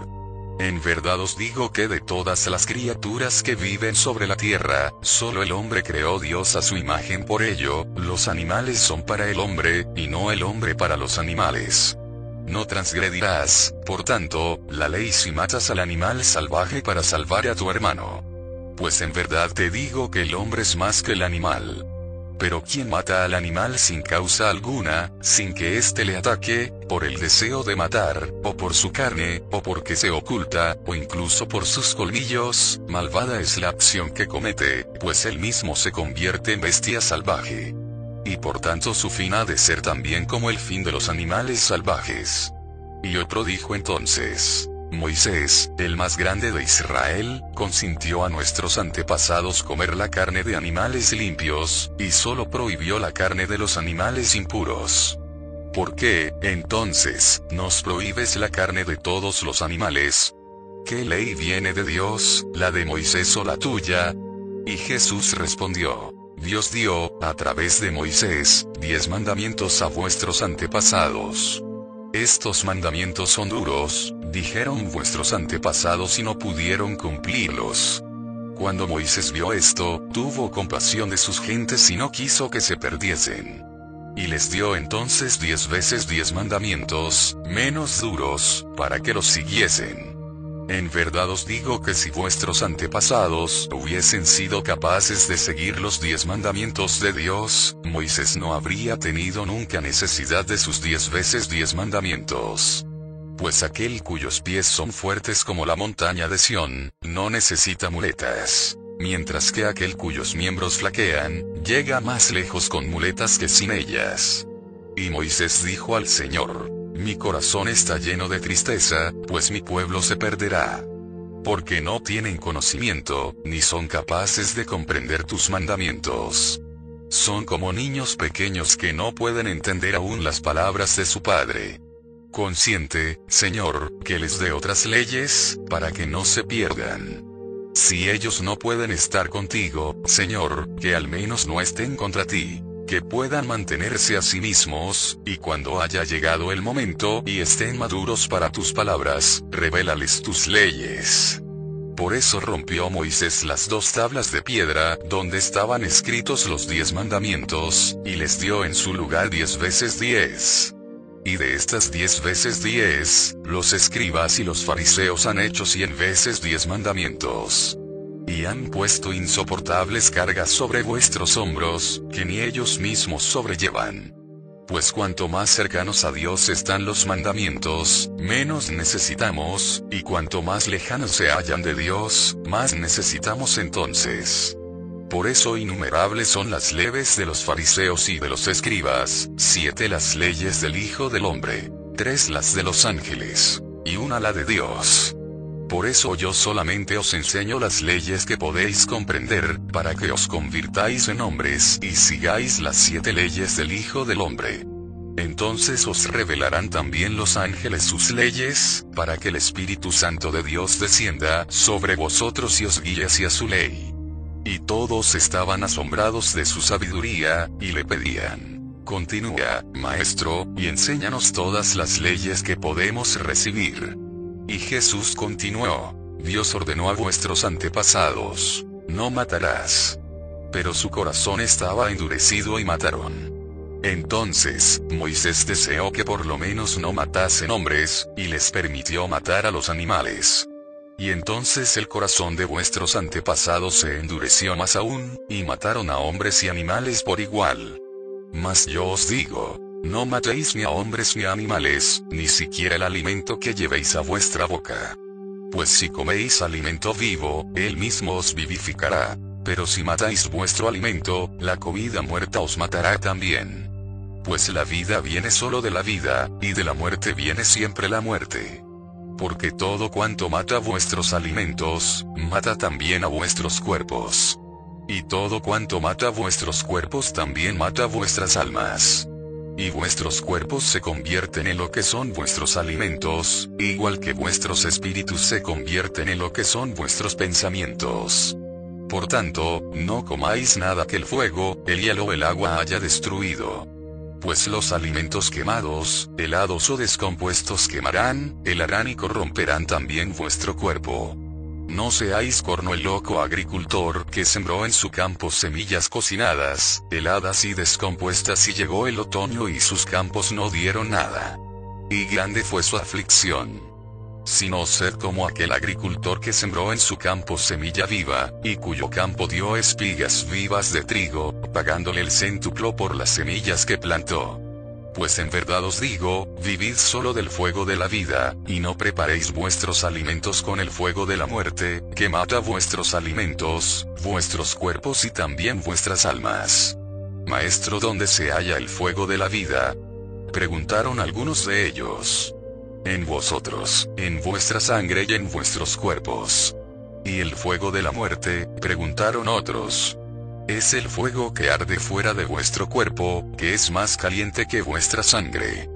En verdad os digo que de todas las criaturas que viven sobre la tierra, solo el hombre creó Dios a su imagen por ello, los animales son para el hombre, y no el hombre para los animales. No transgredirás, por tanto, la ley si matas al animal salvaje para salvar a tu hermano pues en verdad te digo que el hombre es más que el animal. Pero quien mata al animal sin causa alguna, sin que éste le ataque, por el deseo de matar, o por su carne, o porque se oculta, o incluso por sus colmillos, malvada es la acción que comete, pues él mismo se convierte en bestia salvaje. Y por tanto su fin ha de ser también como el fin de los animales salvajes. Y otro dijo entonces, Moisés, el más grande de Israel, consintió a nuestros antepasados comer la carne de animales limpios, y solo prohibió la carne de los animales impuros. ¿Por qué, entonces, nos prohíbes la carne de todos los animales? ¿Qué ley viene de Dios, la de Moisés o la tuya? Y Jesús respondió, Dios dio, a través de Moisés, diez mandamientos a vuestros antepasados. Estos mandamientos son duros, dijeron vuestros antepasados y no pudieron cumplirlos. Cuando Moisés vio esto, tuvo compasión de sus gentes y no quiso que se perdiesen. Y les dio entonces diez veces diez mandamientos, menos duros, para que los siguiesen. En verdad os digo que si vuestros antepasados hubiesen sido capaces de seguir los diez mandamientos de Dios, Moisés no habría tenido nunca necesidad de sus diez veces diez mandamientos. Pues aquel cuyos pies son fuertes como la montaña de Sión, no necesita muletas. Mientras que aquel cuyos miembros flaquean, llega más lejos con muletas que sin ellas. Y Moisés dijo al Señor, mi corazón está lleno de tristeza, pues mi pueblo se perderá. Porque no tienen conocimiento, ni son capaces de comprender tus mandamientos. Son como niños pequeños que no pueden entender aún las palabras de su padre. Consciente, Señor, que les dé otras leyes, para que no se pierdan. Si ellos no pueden estar contigo, Señor, que al menos no estén contra ti que puedan mantenerse a sí mismos, y cuando haya llegado el momento y estén maduros para tus palabras, revélales tus leyes. Por eso rompió Moisés las dos tablas de piedra, donde estaban escritos los diez mandamientos, y les dio en su lugar diez veces diez. Y de estas diez veces diez, los escribas y los fariseos han hecho cien veces diez mandamientos y han puesto insoportables cargas sobre vuestros hombros, que ni ellos mismos sobrellevan. Pues cuanto más cercanos a Dios están los mandamientos, menos necesitamos, y cuanto más lejanos se hallan de Dios, más necesitamos entonces. Por eso innumerables son las leves de los fariseos y de los escribas, siete las leyes del Hijo del Hombre, tres las de los ángeles, y una la de Dios. Por eso yo solamente os enseño las leyes que podéis comprender, para que os convirtáis en hombres y sigáis las siete leyes del Hijo del Hombre. Entonces os revelarán también los ángeles sus leyes, para que el Espíritu Santo de Dios descienda sobre vosotros y os guíe hacia su ley. Y todos estaban asombrados de su sabiduría, y le pedían, continúa, maestro, y enséñanos todas las leyes que podemos recibir. Y Jesús continuó, Dios ordenó a vuestros antepasados, no matarás. Pero su corazón estaba endurecido y mataron. Entonces, Moisés deseó que por lo menos no matasen hombres, y les permitió matar a los animales. Y entonces el corazón de vuestros antepasados se endureció más aún, y mataron a hombres y animales por igual. Mas yo os digo, no matéis ni a hombres ni a animales, ni siquiera el alimento que llevéis a vuestra boca. Pues si coméis alimento vivo, él mismo os vivificará. Pero si matáis vuestro alimento, la comida muerta os matará también. Pues la vida viene solo de la vida, y de la muerte viene siempre la muerte. Porque todo cuanto mata vuestros alimentos, mata también a vuestros cuerpos. Y todo cuanto mata vuestros cuerpos también mata vuestras almas y vuestros cuerpos se convierten en lo que son vuestros alimentos, igual que vuestros espíritus se convierten en lo que son vuestros pensamientos. Por tanto, no comáis nada que el fuego, el hielo o el agua haya destruido. Pues los alimentos quemados, helados o descompuestos quemarán, helarán y corromperán también vuestro cuerpo. No seáis corno el loco agricultor que sembró en su campo semillas cocinadas, heladas y descompuestas y llegó el otoño y sus campos no dieron nada. Y grande fue su aflicción. Sino ser como aquel agricultor que sembró en su campo semilla viva, y cuyo campo dio espigas vivas de trigo, pagándole el céntuplo por las semillas que plantó. Pues en verdad os digo, vivid solo del fuego de la vida, y no preparéis vuestros alimentos con el fuego de la muerte, que mata vuestros alimentos, vuestros cuerpos y también vuestras almas. Maestro, ¿dónde se halla el fuego de la vida? Preguntaron algunos de ellos. En vosotros, en vuestra sangre y en vuestros cuerpos. ¿Y el fuego de la muerte? Preguntaron otros. Es el fuego que arde fuera de vuestro cuerpo, que es más caliente que vuestra sangre.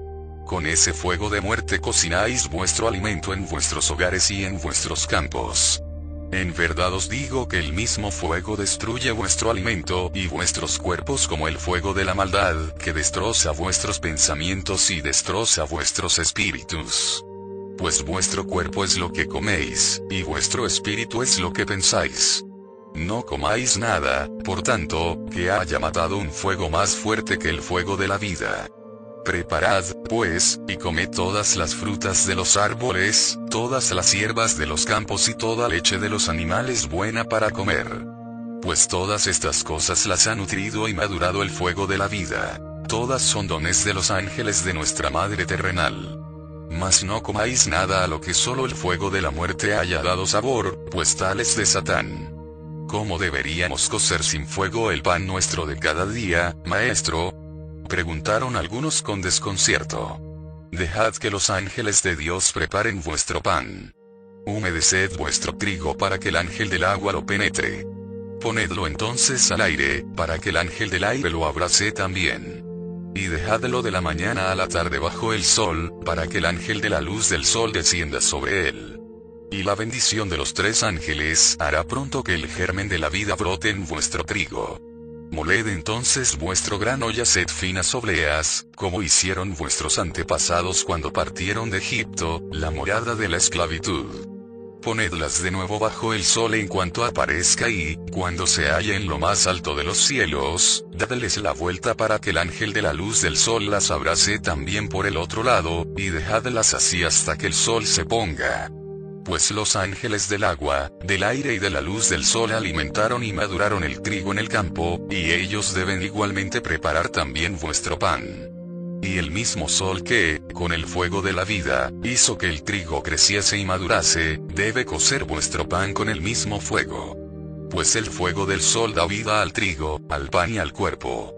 Con ese fuego de muerte cocináis vuestro alimento en vuestros hogares y en vuestros campos. En verdad os digo que el mismo fuego destruye vuestro alimento y vuestros cuerpos como el fuego de la maldad, que destroza vuestros pensamientos y destroza vuestros espíritus. Pues vuestro cuerpo es lo que coméis, y vuestro espíritu es lo que pensáis. No comáis nada, por tanto, que haya matado un fuego más fuerte que el fuego de la vida. Preparad, pues, y comed todas las frutas de los árboles, todas las hierbas de los campos y toda leche de los animales buena para comer. Pues todas estas cosas las ha nutrido y madurado el fuego de la vida. Todas son dones de los ángeles de nuestra Madre terrenal. Mas no comáis nada a lo que solo el fuego de la muerte haya dado sabor, pues tal es de Satán. ¿Cómo deberíamos cocer sin fuego el pan nuestro de cada día, maestro? Preguntaron algunos con desconcierto. Dejad que los ángeles de Dios preparen vuestro pan. Humedeced vuestro trigo para que el ángel del agua lo penetre. Ponedlo entonces al aire, para que el ángel del aire lo abrace también. Y dejadlo de la mañana a la tarde bajo el sol, para que el ángel de la luz del sol descienda sobre él. Y la bendición de los tres ángeles hará pronto que el germen de la vida brote en vuestro trigo. Moled entonces vuestro grano y haced finas obleas, como hicieron vuestros antepasados cuando partieron de Egipto, la morada de la esclavitud. Ponedlas de nuevo bajo el sol en cuanto aparezca y, cuando se halle en lo más alto de los cielos, dadles la vuelta para que el ángel de la luz del sol las abrace también por el otro lado, y dejadlas así hasta que el sol se ponga pues los ángeles del agua, del aire y de la luz del sol alimentaron y maduraron el trigo en el campo, y ellos deben igualmente preparar también vuestro pan. Y el mismo sol que, con el fuego de la vida, hizo que el trigo creciese y madurase, debe cocer vuestro pan con el mismo fuego. Pues el fuego del sol da vida al trigo, al pan y al cuerpo.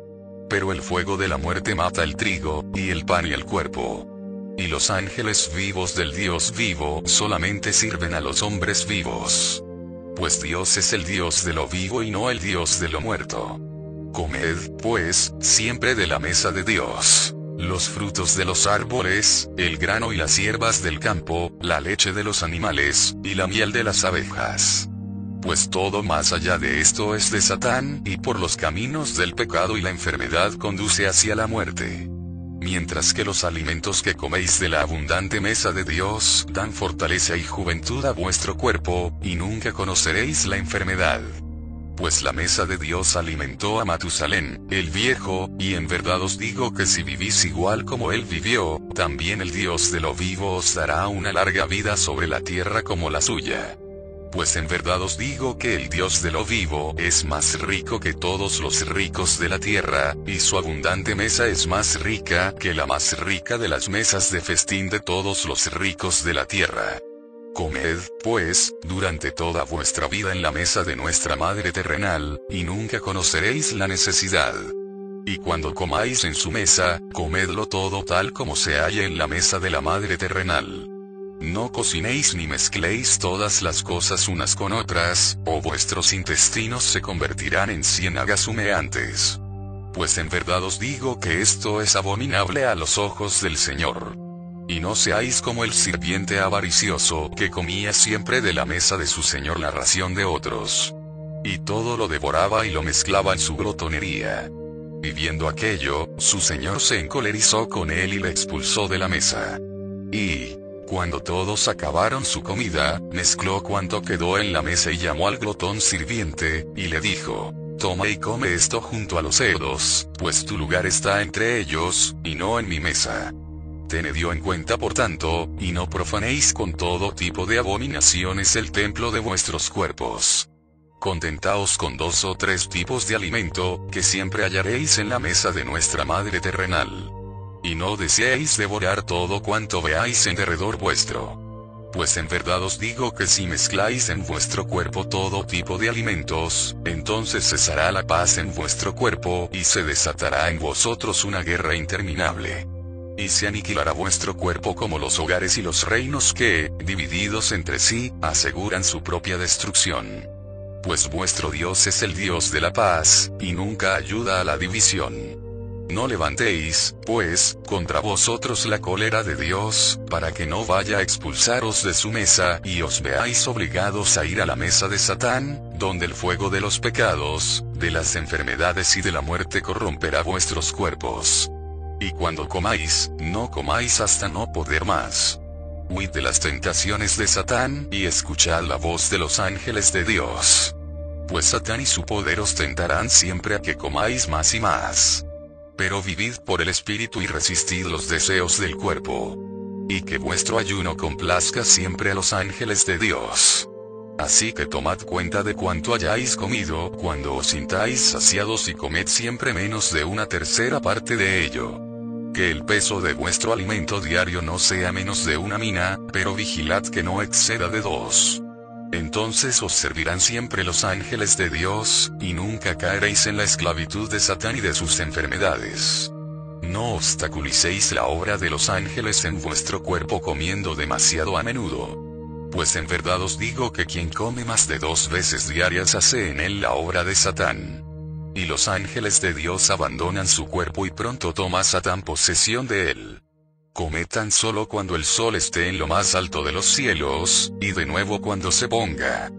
Pero el fuego de la muerte mata el trigo, y el pan y el cuerpo. Y los ángeles vivos del Dios vivo solamente sirven a los hombres vivos. Pues Dios es el Dios de lo vivo y no el Dios de lo muerto. Comed, pues, siempre de la mesa de Dios. Los frutos de los árboles, el grano y las hierbas del campo, la leche de los animales, y la miel de las abejas. Pues todo más allá de esto es de Satán, y por los caminos del pecado y la enfermedad conduce hacia la muerte mientras que los alimentos que coméis de la abundante mesa de Dios dan fortaleza y juventud a vuestro cuerpo, y nunca conoceréis la enfermedad. Pues la mesa de Dios alimentó a Matusalén, el viejo, y en verdad os digo que si vivís igual como él vivió, también el Dios de lo vivo os dará una larga vida sobre la tierra como la suya pues en verdad os digo que el Dios de lo vivo es más rico que todos los ricos de la tierra, y su abundante mesa es más rica que la más rica de las mesas de festín de todos los ricos de la tierra. Comed, pues, durante toda vuestra vida en la mesa de nuestra Madre terrenal, y nunca conoceréis la necesidad. Y cuando comáis en su mesa, comedlo todo tal como se halla en la mesa de la Madre terrenal no cocinéis ni mezcléis todas las cosas unas con otras, o vuestros intestinos se convertirán en ciénagas humeantes. Pues en verdad os digo que esto es abominable a los ojos del Señor. Y no seáis como el sirviente avaricioso, que comía siempre de la mesa de su Señor la ración de otros. Y todo lo devoraba y lo mezclaba en su glotonería. Y viendo aquello, su Señor se encolerizó con él y le expulsó de la mesa. Y, cuando todos acabaron su comida, mezcló cuanto quedó en la mesa y llamó al glotón sirviente, y le dijo, Toma y come esto junto a los cerdos, pues tu lugar está entre ellos, y no en mi mesa. Tened en cuenta por tanto, y no profanéis con todo tipo de abominaciones el templo de vuestros cuerpos. Contentaos con dos o tres tipos de alimento, que siempre hallaréis en la mesa de nuestra Madre terrenal y no deseéis devorar todo cuanto veáis en derredor vuestro. Pues en verdad os digo que si mezcláis en vuestro cuerpo todo tipo de alimentos, entonces cesará la paz en vuestro cuerpo y se desatará en vosotros una guerra interminable. Y se aniquilará vuestro cuerpo como los hogares y los reinos que, divididos entre sí, aseguran su propia destrucción. Pues vuestro Dios es el Dios de la paz, y nunca ayuda a la división. No levantéis, pues, contra vosotros la cólera de Dios, para que no vaya a expulsaros de su mesa, y os veáis obligados a ir a la mesa de Satán, donde el fuego de los pecados, de las enfermedades y de la muerte corromperá vuestros cuerpos. Y cuando comáis, no comáis hasta no poder más. Huid de las tentaciones de Satán, y escuchad la voz de los ángeles de Dios. Pues Satán y su poder os tentarán siempre a que comáis más y más pero vivid por el Espíritu y resistid los deseos del cuerpo. Y que vuestro ayuno complazca siempre a los ángeles de Dios. Así que tomad cuenta de cuánto hayáis comido cuando os sintáis saciados y comed siempre menos de una tercera parte de ello. Que el peso de vuestro alimento diario no sea menos de una mina, pero vigilad que no exceda de dos. Entonces os servirán siempre los ángeles de Dios, y nunca caeréis en la esclavitud de Satán y de sus enfermedades. No obstaculicéis la obra de los ángeles en vuestro cuerpo comiendo demasiado a menudo. Pues en verdad os digo que quien come más de dos veces diarias hace en él la obra de Satán. Y los ángeles de Dios abandonan su cuerpo y pronto toma Satán posesión de él. Comed tan solo cuando el sol esté en lo más alto de los cielos, y de nuevo cuando se ponga.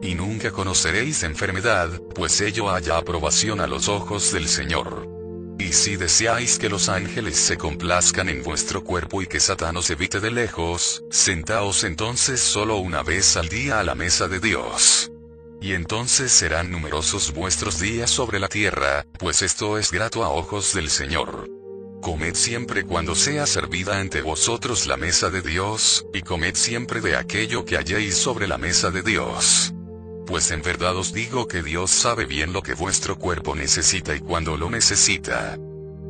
Y nunca conoceréis enfermedad, pues ello haya aprobación a los ojos del Señor. Y si deseáis que los ángeles se complazcan en vuestro cuerpo y que Satán os evite de lejos, sentaos entonces solo una vez al día a la mesa de Dios. Y entonces serán numerosos vuestros días sobre la tierra, pues esto es grato a ojos del Señor. Comed siempre cuando sea servida ante vosotros la mesa de Dios, y comed siempre de aquello que halléis sobre la mesa de Dios. Pues en verdad os digo que Dios sabe bien lo que vuestro cuerpo necesita y cuando lo necesita.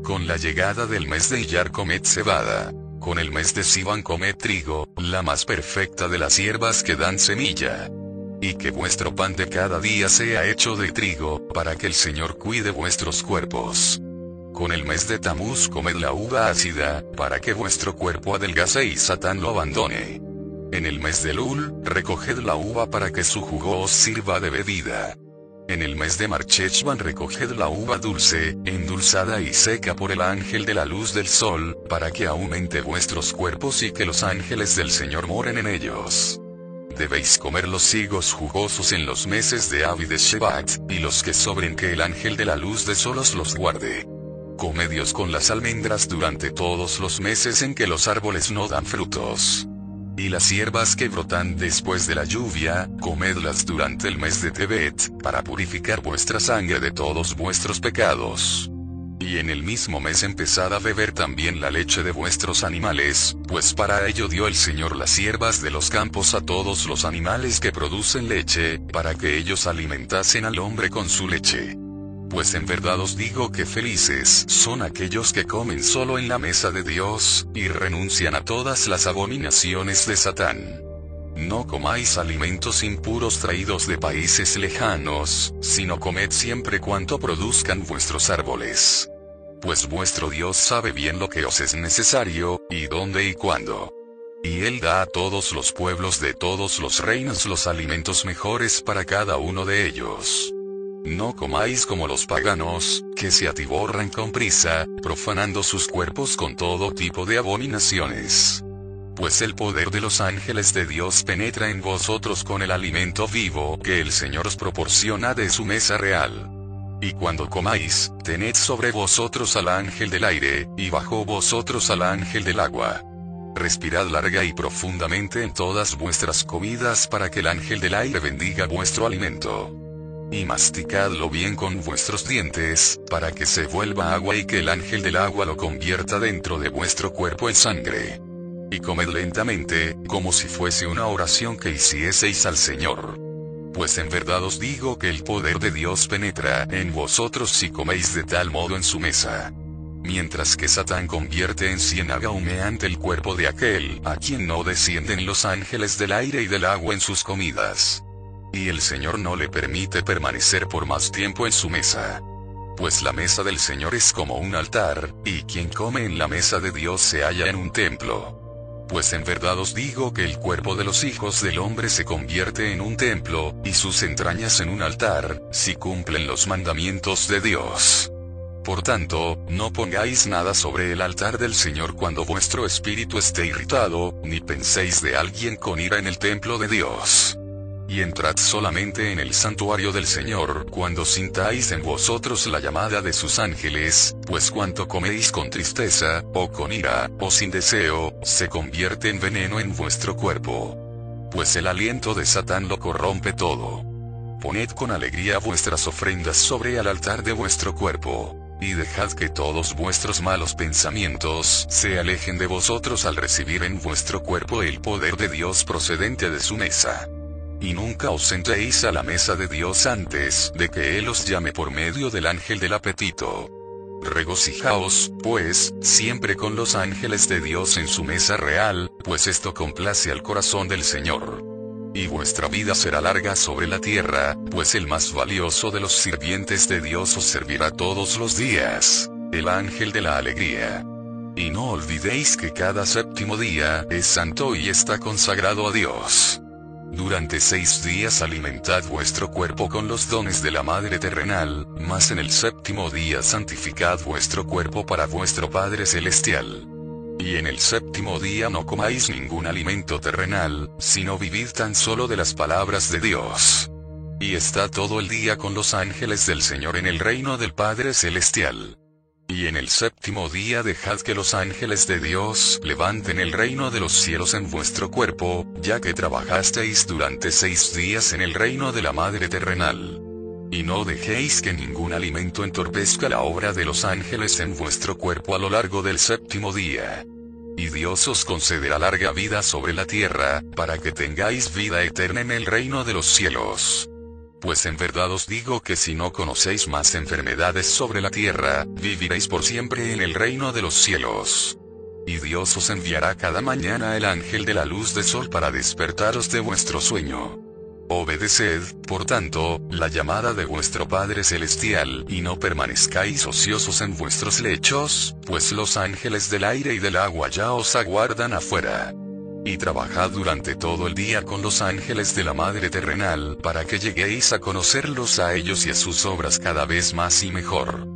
Con la llegada del mes de Iyar comed cebada. Con el mes de Sivan comed trigo, la más perfecta de las hierbas que dan semilla. Y que vuestro pan de cada día sea hecho de trigo, para que el Señor cuide vuestros cuerpos con el mes de Tamuz comed la uva ácida, para que vuestro cuerpo adelgace y Satán lo abandone. En el mes de Lul, recoged la uva para que su jugo os sirva de bebida. En el mes de Marcheshvan recoged la uva dulce, endulzada y seca por el ángel de la luz del sol, para que aumente vuestros cuerpos y que los ángeles del Señor moren en ellos. Debéis comer los higos jugosos en los meses de Avi de Shevat, y los que sobren que el ángel de la luz de solos los guarde. Comedios con las almendras durante todos los meses en que los árboles no dan frutos. Y las hierbas que brotan después de la lluvia, comedlas durante el mes de Tebet, para purificar vuestra sangre de todos vuestros pecados. Y en el mismo mes empezad a beber también la leche de vuestros animales, pues para ello dio el Señor las hierbas de los campos a todos los animales que producen leche, para que ellos alimentasen al hombre con su leche pues en verdad os digo que felices son aquellos que comen solo en la mesa de Dios, y renuncian a todas las abominaciones de Satán. No comáis alimentos impuros traídos de países lejanos, sino comed siempre cuanto produzcan vuestros árboles. Pues vuestro Dios sabe bien lo que os es necesario, y dónde y cuándo. Y Él da a todos los pueblos de todos los reinos los alimentos mejores para cada uno de ellos. No comáis como los paganos, que se atiborran con prisa, profanando sus cuerpos con todo tipo de abominaciones. Pues el poder de los ángeles de Dios penetra en vosotros con el alimento vivo que el Señor os proporciona de su mesa real. Y cuando comáis, tened sobre vosotros al ángel del aire, y bajo vosotros al ángel del agua. Respirad larga y profundamente en todas vuestras comidas para que el ángel del aire bendiga vuestro alimento y masticadlo bien con vuestros dientes, para que se vuelva agua y que el ángel del agua lo convierta dentro de vuestro cuerpo en sangre. Y comed lentamente, como si fuese una oración que hicieseis al Señor. Pues en verdad os digo que el poder de Dios penetra en vosotros si coméis de tal modo en su mesa. Mientras que Satán convierte en ciénaga humeante el cuerpo de aquel a quien no descienden los ángeles del aire y del agua en sus comidas y el Señor no le permite permanecer por más tiempo en su mesa. Pues la mesa del Señor es como un altar, y quien come en la mesa de Dios se halla en un templo. Pues en verdad os digo que el cuerpo de los hijos del hombre se convierte en un templo, y sus entrañas en un altar, si cumplen los mandamientos de Dios. Por tanto, no pongáis nada sobre el altar del Señor cuando vuestro espíritu esté irritado, ni penséis de alguien con ira en el templo de Dios y entrad solamente en el santuario del Señor cuando sintáis en vosotros la llamada de sus ángeles, pues cuanto coméis con tristeza, o con ira, o sin deseo, se convierte en veneno en vuestro cuerpo. Pues el aliento de Satán lo corrompe todo. Poned con alegría vuestras ofrendas sobre el altar de vuestro cuerpo y dejad que todos vuestros malos pensamientos se alejen de vosotros al recibir en vuestro cuerpo el poder de Dios procedente de su mesa y nunca os sentéis a la mesa de Dios antes de que Él os llame por medio del ángel del apetito. Regocijaos, pues, siempre con los ángeles de Dios en su mesa real, pues esto complace al corazón del Señor. Y vuestra vida será larga sobre la tierra, pues el más valioso de los sirvientes de Dios os servirá todos los días, el ángel de la alegría. Y no olvidéis que cada séptimo día es santo y está consagrado a Dios. Durante seis días alimentad vuestro cuerpo con los dones de la Madre terrenal, mas en el séptimo día santificad vuestro cuerpo para vuestro Padre celestial. Y en el séptimo día no comáis ningún alimento terrenal, sino vivid tan solo de las palabras de Dios. Y está todo el día con los ángeles del Señor en el reino del Padre celestial. Y en el séptimo día dejad que los ángeles de Dios levanten el reino de los cielos en vuestro cuerpo, ya que trabajasteis durante seis días en el reino de la Madre terrenal. Y no dejéis que ningún alimento entorpezca la obra de los ángeles en vuestro cuerpo a lo largo del séptimo día. Y Dios os concederá larga vida sobre la tierra, para que tengáis vida eterna en el reino de los cielos. Pues en verdad os digo que si no conocéis más enfermedades sobre la tierra, viviréis por siempre en el reino de los cielos. Y Dios os enviará cada mañana el ángel de la luz de sol para despertaros de vuestro sueño. Obedeced, por tanto, la llamada de vuestro Padre Celestial, y no permanezcáis ociosos en vuestros lechos, pues los ángeles del aire y del agua ya os aguardan afuera. Y trabajad durante todo el día con los ángeles de la Madre terrenal, para que lleguéis a conocerlos a ellos y a sus obras cada vez más y mejor.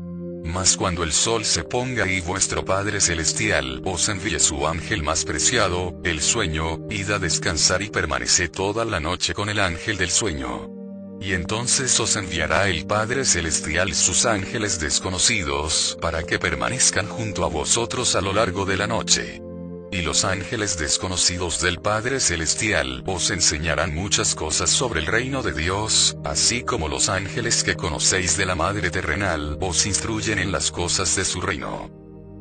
Mas cuando el sol se ponga y vuestro Padre Celestial os envíe su ángel más preciado, el sueño, id a descansar y permanece toda la noche con el ángel del sueño. Y entonces os enviará el Padre Celestial sus ángeles desconocidos, para que permanezcan junto a vosotros a lo largo de la noche. Y los ángeles desconocidos del Padre Celestial os enseñarán muchas cosas sobre el reino de Dios, así como los ángeles que conocéis de la Madre terrenal os instruyen en las cosas de su reino.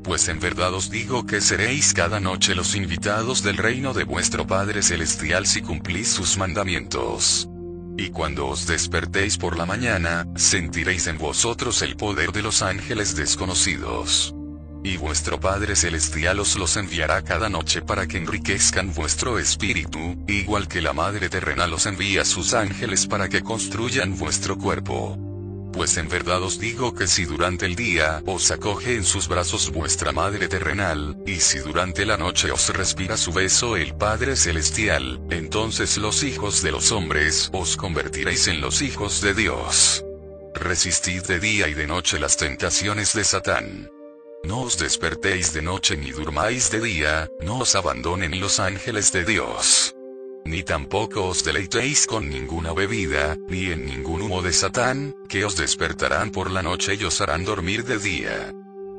Pues en verdad os digo que seréis cada noche los invitados del reino de vuestro Padre Celestial si cumplís sus mandamientos. Y cuando os despertéis por la mañana, sentiréis en vosotros el poder de los ángeles desconocidos y vuestro Padre Celestial os los enviará cada noche para que enriquezcan vuestro espíritu, igual que la Madre terrenal os envía sus ángeles para que construyan vuestro cuerpo. Pues en verdad os digo que si durante el día os acoge en sus brazos vuestra Madre terrenal, y si durante la noche os respira su beso el Padre Celestial, entonces los hijos de los hombres os convertiréis en los hijos de Dios. Resistid de día y de noche las tentaciones de Satán. No os despertéis de noche ni durmáis de día, no os abandonen los ángeles de Dios. Ni tampoco os deleitéis con ninguna bebida, ni en ningún humo de Satán, que os despertarán por la noche y os harán dormir de día.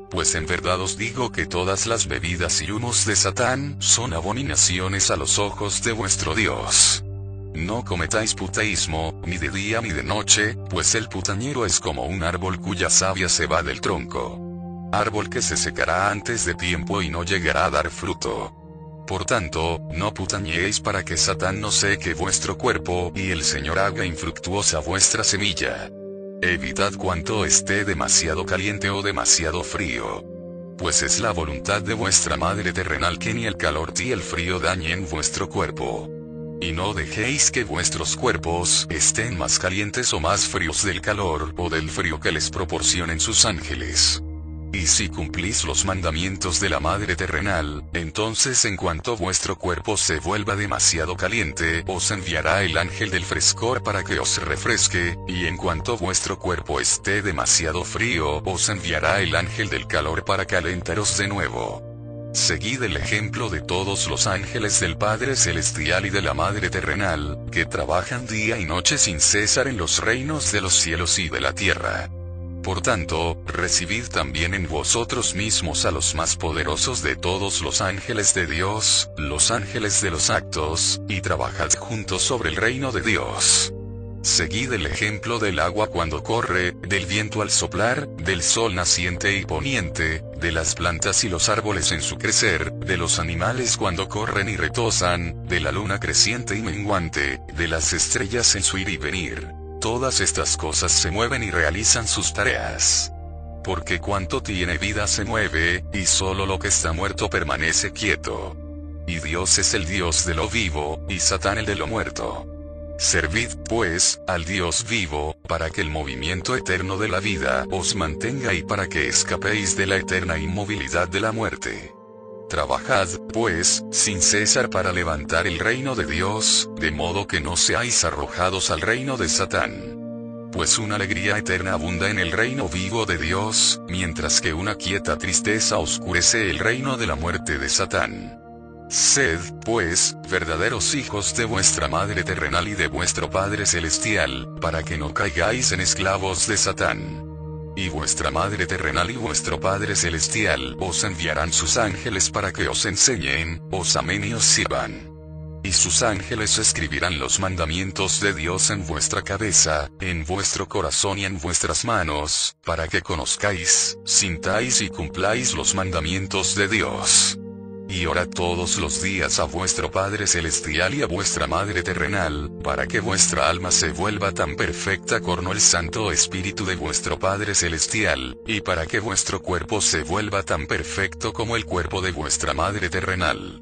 Pues en verdad os digo que todas las bebidas y humos de Satán son abominaciones a los ojos de vuestro Dios. No cometáis puteísmo, ni de día ni de noche, pues el putañero es como un árbol cuya savia se va del tronco árbol que se secará antes de tiempo y no llegará a dar fruto. Por tanto, no putañéis para que Satán no seque vuestro cuerpo y el Señor haga infructuosa vuestra semilla. Evitad cuanto esté demasiado caliente o demasiado frío. Pues es la voluntad de vuestra Madre terrenal que ni el calor ni el frío dañen vuestro cuerpo. Y no dejéis que vuestros cuerpos estén más calientes o más fríos del calor o del frío que les proporcionen sus ángeles. Y si cumplís los mandamientos de la Madre terrenal, entonces en cuanto vuestro cuerpo se vuelva demasiado caliente, os enviará el ángel del frescor para que os refresque, y en cuanto vuestro cuerpo esté demasiado frío, os enviará el ángel del calor para calentaros de nuevo. Seguid el ejemplo de todos los ángeles del Padre Celestial y de la Madre Terrenal, que trabajan día y noche sin cesar en los reinos de los cielos y de la tierra. Por tanto, recibid también en vosotros mismos a los más poderosos de todos los ángeles de Dios, los ángeles de los actos, y trabajad juntos sobre el reino de Dios. Seguid el ejemplo del agua cuando corre, del viento al soplar, del sol naciente y poniente, de las plantas y los árboles en su crecer, de los animales cuando corren y retosan, de la luna creciente y menguante, de las estrellas en su ir y venir. Todas estas cosas se mueven y realizan sus tareas. Porque cuanto tiene vida se mueve, y solo lo que está muerto permanece quieto. Y Dios es el Dios de lo vivo, y Satán el de lo muerto. Servid, pues, al Dios vivo, para que el movimiento eterno de la vida os mantenga y para que escapéis de la eterna inmovilidad de la muerte. Trabajad, pues, sin cesar para levantar el reino de Dios, de modo que no seáis arrojados al reino de Satán. Pues una alegría eterna abunda en el reino vivo de Dios, mientras que una quieta tristeza oscurece el reino de la muerte de Satán. Sed, pues, verdaderos hijos de vuestra Madre terrenal y de vuestro Padre celestial, para que no caigáis en esclavos de Satán y vuestra Madre terrenal y vuestro Padre celestial os enviarán sus ángeles para que os enseñen, os amen y os sirvan. Y sus ángeles escribirán los mandamientos de Dios en vuestra cabeza, en vuestro corazón y en vuestras manos, para que conozcáis, sintáis y cumpláis los mandamientos de Dios y orad todos los días a vuestro Padre Celestial y a vuestra Madre Terrenal, para que vuestra alma se vuelva tan perfecta como el Santo Espíritu de vuestro Padre Celestial, y para que vuestro cuerpo se vuelva tan perfecto como el cuerpo de vuestra Madre Terrenal.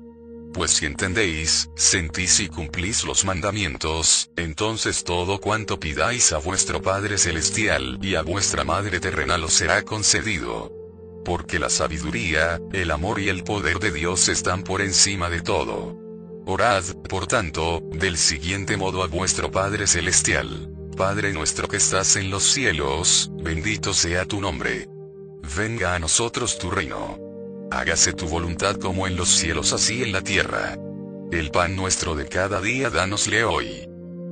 Pues si entendéis, sentís y cumplís los mandamientos, entonces todo cuanto pidáis a vuestro Padre Celestial y a vuestra Madre Terrenal os será concedido. Porque la sabiduría, el amor y el poder de Dios están por encima de todo. Orad, por tanto, del siguiente modo a vuestro Padre Celestial. Padre nuestro que estás en los cielos, bendito sea tu nombre. Venga a nosotros tu reino hágase tu voluntad como en los cielos así en la tierra. El pan nuestro de cada día dánosle hoy.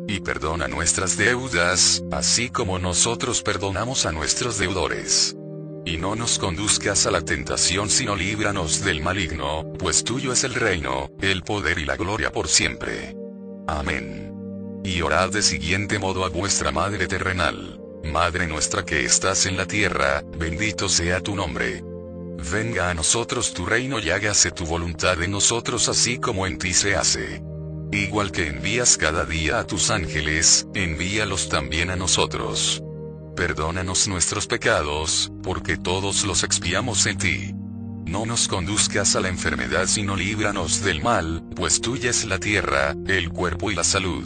Y perdona nuestras deudas, así como nosotros perdonamos a nuestros deudores. Y no nos conduzcas a la tentación sino líbranos del maligno, pues tuyo es el reino, el poder y la gloria por siempre. Amén. Y orad de siguiente modo a vuestra Madre terrenal. Madre nuestra que estás en la tierra, bendito sea tu nombre Venga a nosotros tu reino y hágase tu voluntad en nosotros así como en ti se hace. Igual que envías cada día a tus ángeles, envíalos también a nosotros. Perdónanos nuestros pecados, porque todos los expiamos en ti. No nos conduzcas a la enfermedad sino líbranos del mal, pues tuya es la tierra, el cuerpo y la salud.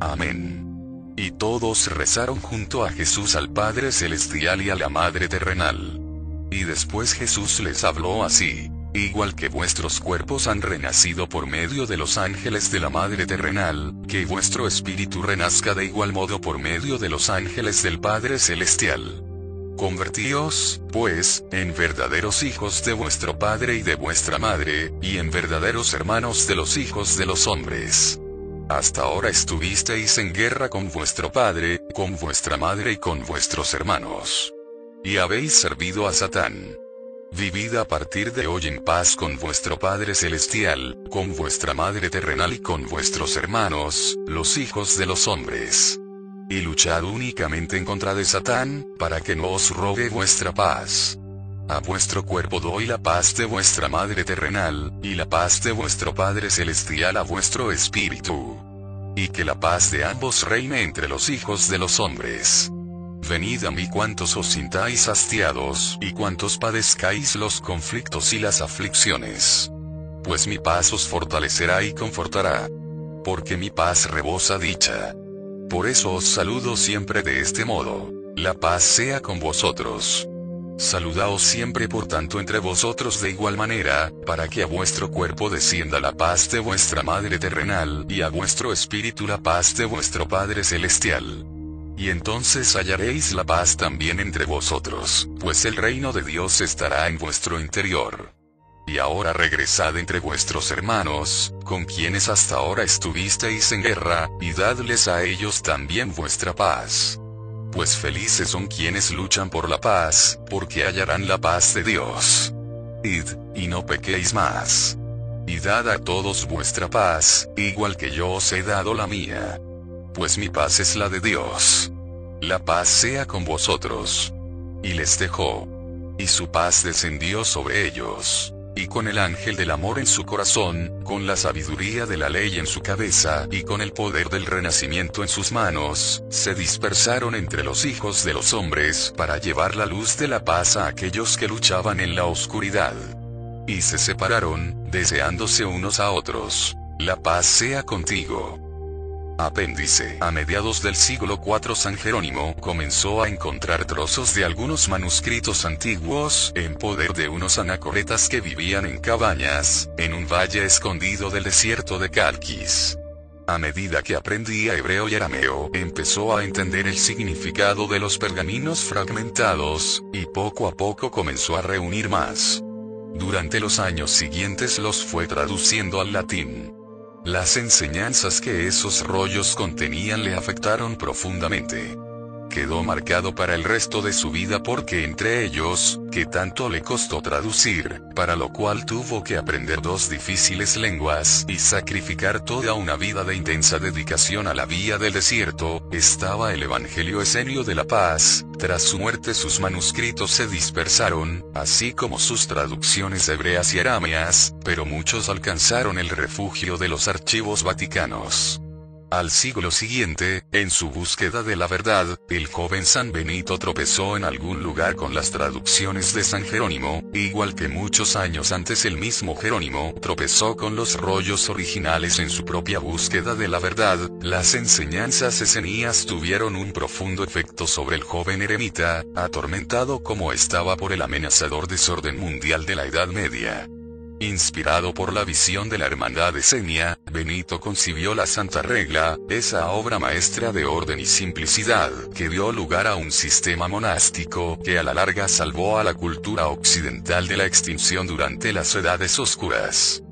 Amén. Y todos rezaron junto a Jesús al Padre Celestial y a la Madre Terrenal. Y después Jesús les habló así. Igual que vuestros cuerpos han renacido por medio de los ángeles de la Madre terrenal, que vuestro espíritu renazca de igual modo por medio de los ángeles del Padre celestial. Convertíos, pues, en verdaderos hijos de vuestro Padre y de vuestra Madre, y en verdaderos hermanos de los hijos de los hombres. Hasta ahora estuvisteis en guerra con vuestro Padre, con vuestra Madre y con vuestros hermanos. Y habéis servido a Satán. Vivid a partir de hoy en paz con vuestro Padre Celestial, con vuestra Madre Terrenal y con vuestros hermanos, los hijos de los hombres. Y luchad únicamente en contra de Satán, para que no os robe vuestra paz. A vuestro cuerpo doy la paz de vuestra Madre Terrenal, y la paz de vuestro Padre Celestial a vuestro espíritu. Y que la paz de ambos reine entre los hijos de los hombres. Venid a mí cuantos os sintáis hastiados, y cuantos padezcáis los conflictos y las aflicciones. Pues mi paz os fortalecerá y confortará. Porque mi paz rebosa dicha. Por eso os saludo siempre de este modo. La paz sea con vosotros. Saludaos siempre por tanto entre vosotros de igual manera, para que a vuestro cuerpo descienda la paz de vuestra Madre terrenal, y a vuestro espíritu la paz de vuestro Padre celestial y entonces hallaréis la paz también entre vosotros, pues el reino de Dios estará en vuestro interior. Y ahora regresad entre vuestros hermanos, con quienes hasta ahora estuvisteis en guerra, y dadles a ellos también vuestra paz. Pues felices son quienes luchan por la paz, porque hallarán la paz de Dios. Id, y no pequéis más. Y dad a todos vuestra paz, igual que yo os he dado la mía pues mi paz es la de Dios. La paz sea con vosotros. Y les dejó. Y su paz descendió sobre ellos. Y con el ángel del amor en su corazón, con la sabiduría de la ley en su cabeza, y con el poder del renacimiento en sus manos, se dispersaron entre los hijos de los hombres para llevar la luz de la paz a aquellos que luchaban en la oscuridad. Y se separaron, deseándose unos a otros. La paz sea contigo. Apéndice. A mediados del siglo IV San Jerónimo comenzó a encontrar trozos de algunos manuscritos antiguos, en poder de unos anacoretas que vivían en cabañas, en un valle escondido del desierto de Calquis. A medida que aprendía hebreo y arameo, empezó a entender el significado de los pergaminos fragmentados, y poco a poco comenzó a reunir más. Durante los años siguientes los fue traduciendo al latín. Las enseñanzas que esos rollos contenían le afectaron profundamente. Quedó marcado para el resto de su vida porque entre ellos, que tanto le costó traducir, para lo cual tuvo que aprender dos difíciles lenguas y sacrificar toda una vida de intensa dedicación a la vía del desierto, estaba el Evangelio Esenio de la Paz, tras su muerte sus manuscritos se dispersaron, así como sus traducciones hebreas y arameas, pero muchos alcanzaron el refugio de los archivos vaticanos. Al siglo siguiente, en su búsqueda de la verdad, el joven San Benito tropezó en algún lugar con las traducciones de San Jerónimo, igual que muchos años antes el mismo Jerónimo tropezó con los rollos originales en su propia búsqueda de la verdad, las enseñanzas esenias tuvieron un profundo efecto sobre el joven eremita, atormentado como estaba por el amenazador desorden mundial de la Edad Media. Inspirado por la visión de la hermandad esenia, Benito concibió la Santa Regla, esa obra maestra de orden y simplicidad, que dio lugar a un sistema monástico que a la larga salvó a la cultura occidental de la extinción durante las edades oscuras.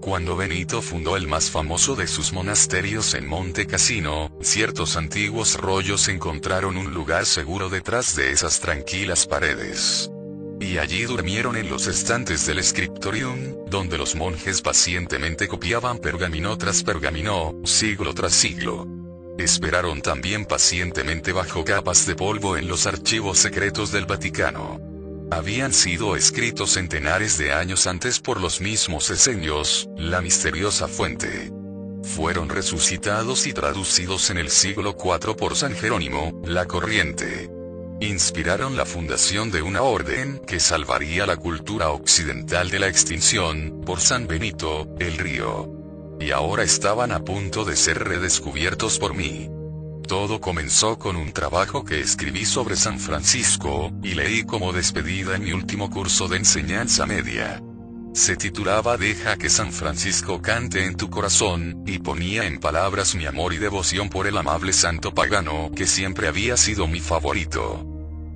Cuando Benito fundó el más famoso de sus monasterios en Monte Cassino, ciertos antiguos rollos encontraron un lugar seguro detrás de esas tranquilas paredes. Y allí durmieron en los estantes del scriptorium, donde los monjes pacientemente copiaban pergamino tras pergamino, siglo tras siglo. Esperaron también pacientemente bajo capas de polvo en los archivos secretos del Vaticano. Habían sido escritos centenares de años antes por los mismos esenios, la misteriosa fuente. Fueron resucitados y traducidos en el siglo IV por San Jerónimo, la corriente inspiraron la fundación de una orden que salvaría la cultura occidental de la extinción, por San Benito, el río. Y ahora estaban a punto de ser redescubiertos por mí. Todo comenzó con un trabajo que escribí sobre San Francisco, y leí como despedida en mi último curso de enseñanza media. Se titulaba Deja que San Francisco cante en tu corazón, y ponía en palabras mi amor y devoción por el amable santo pagano que siempre había sido mi favorito.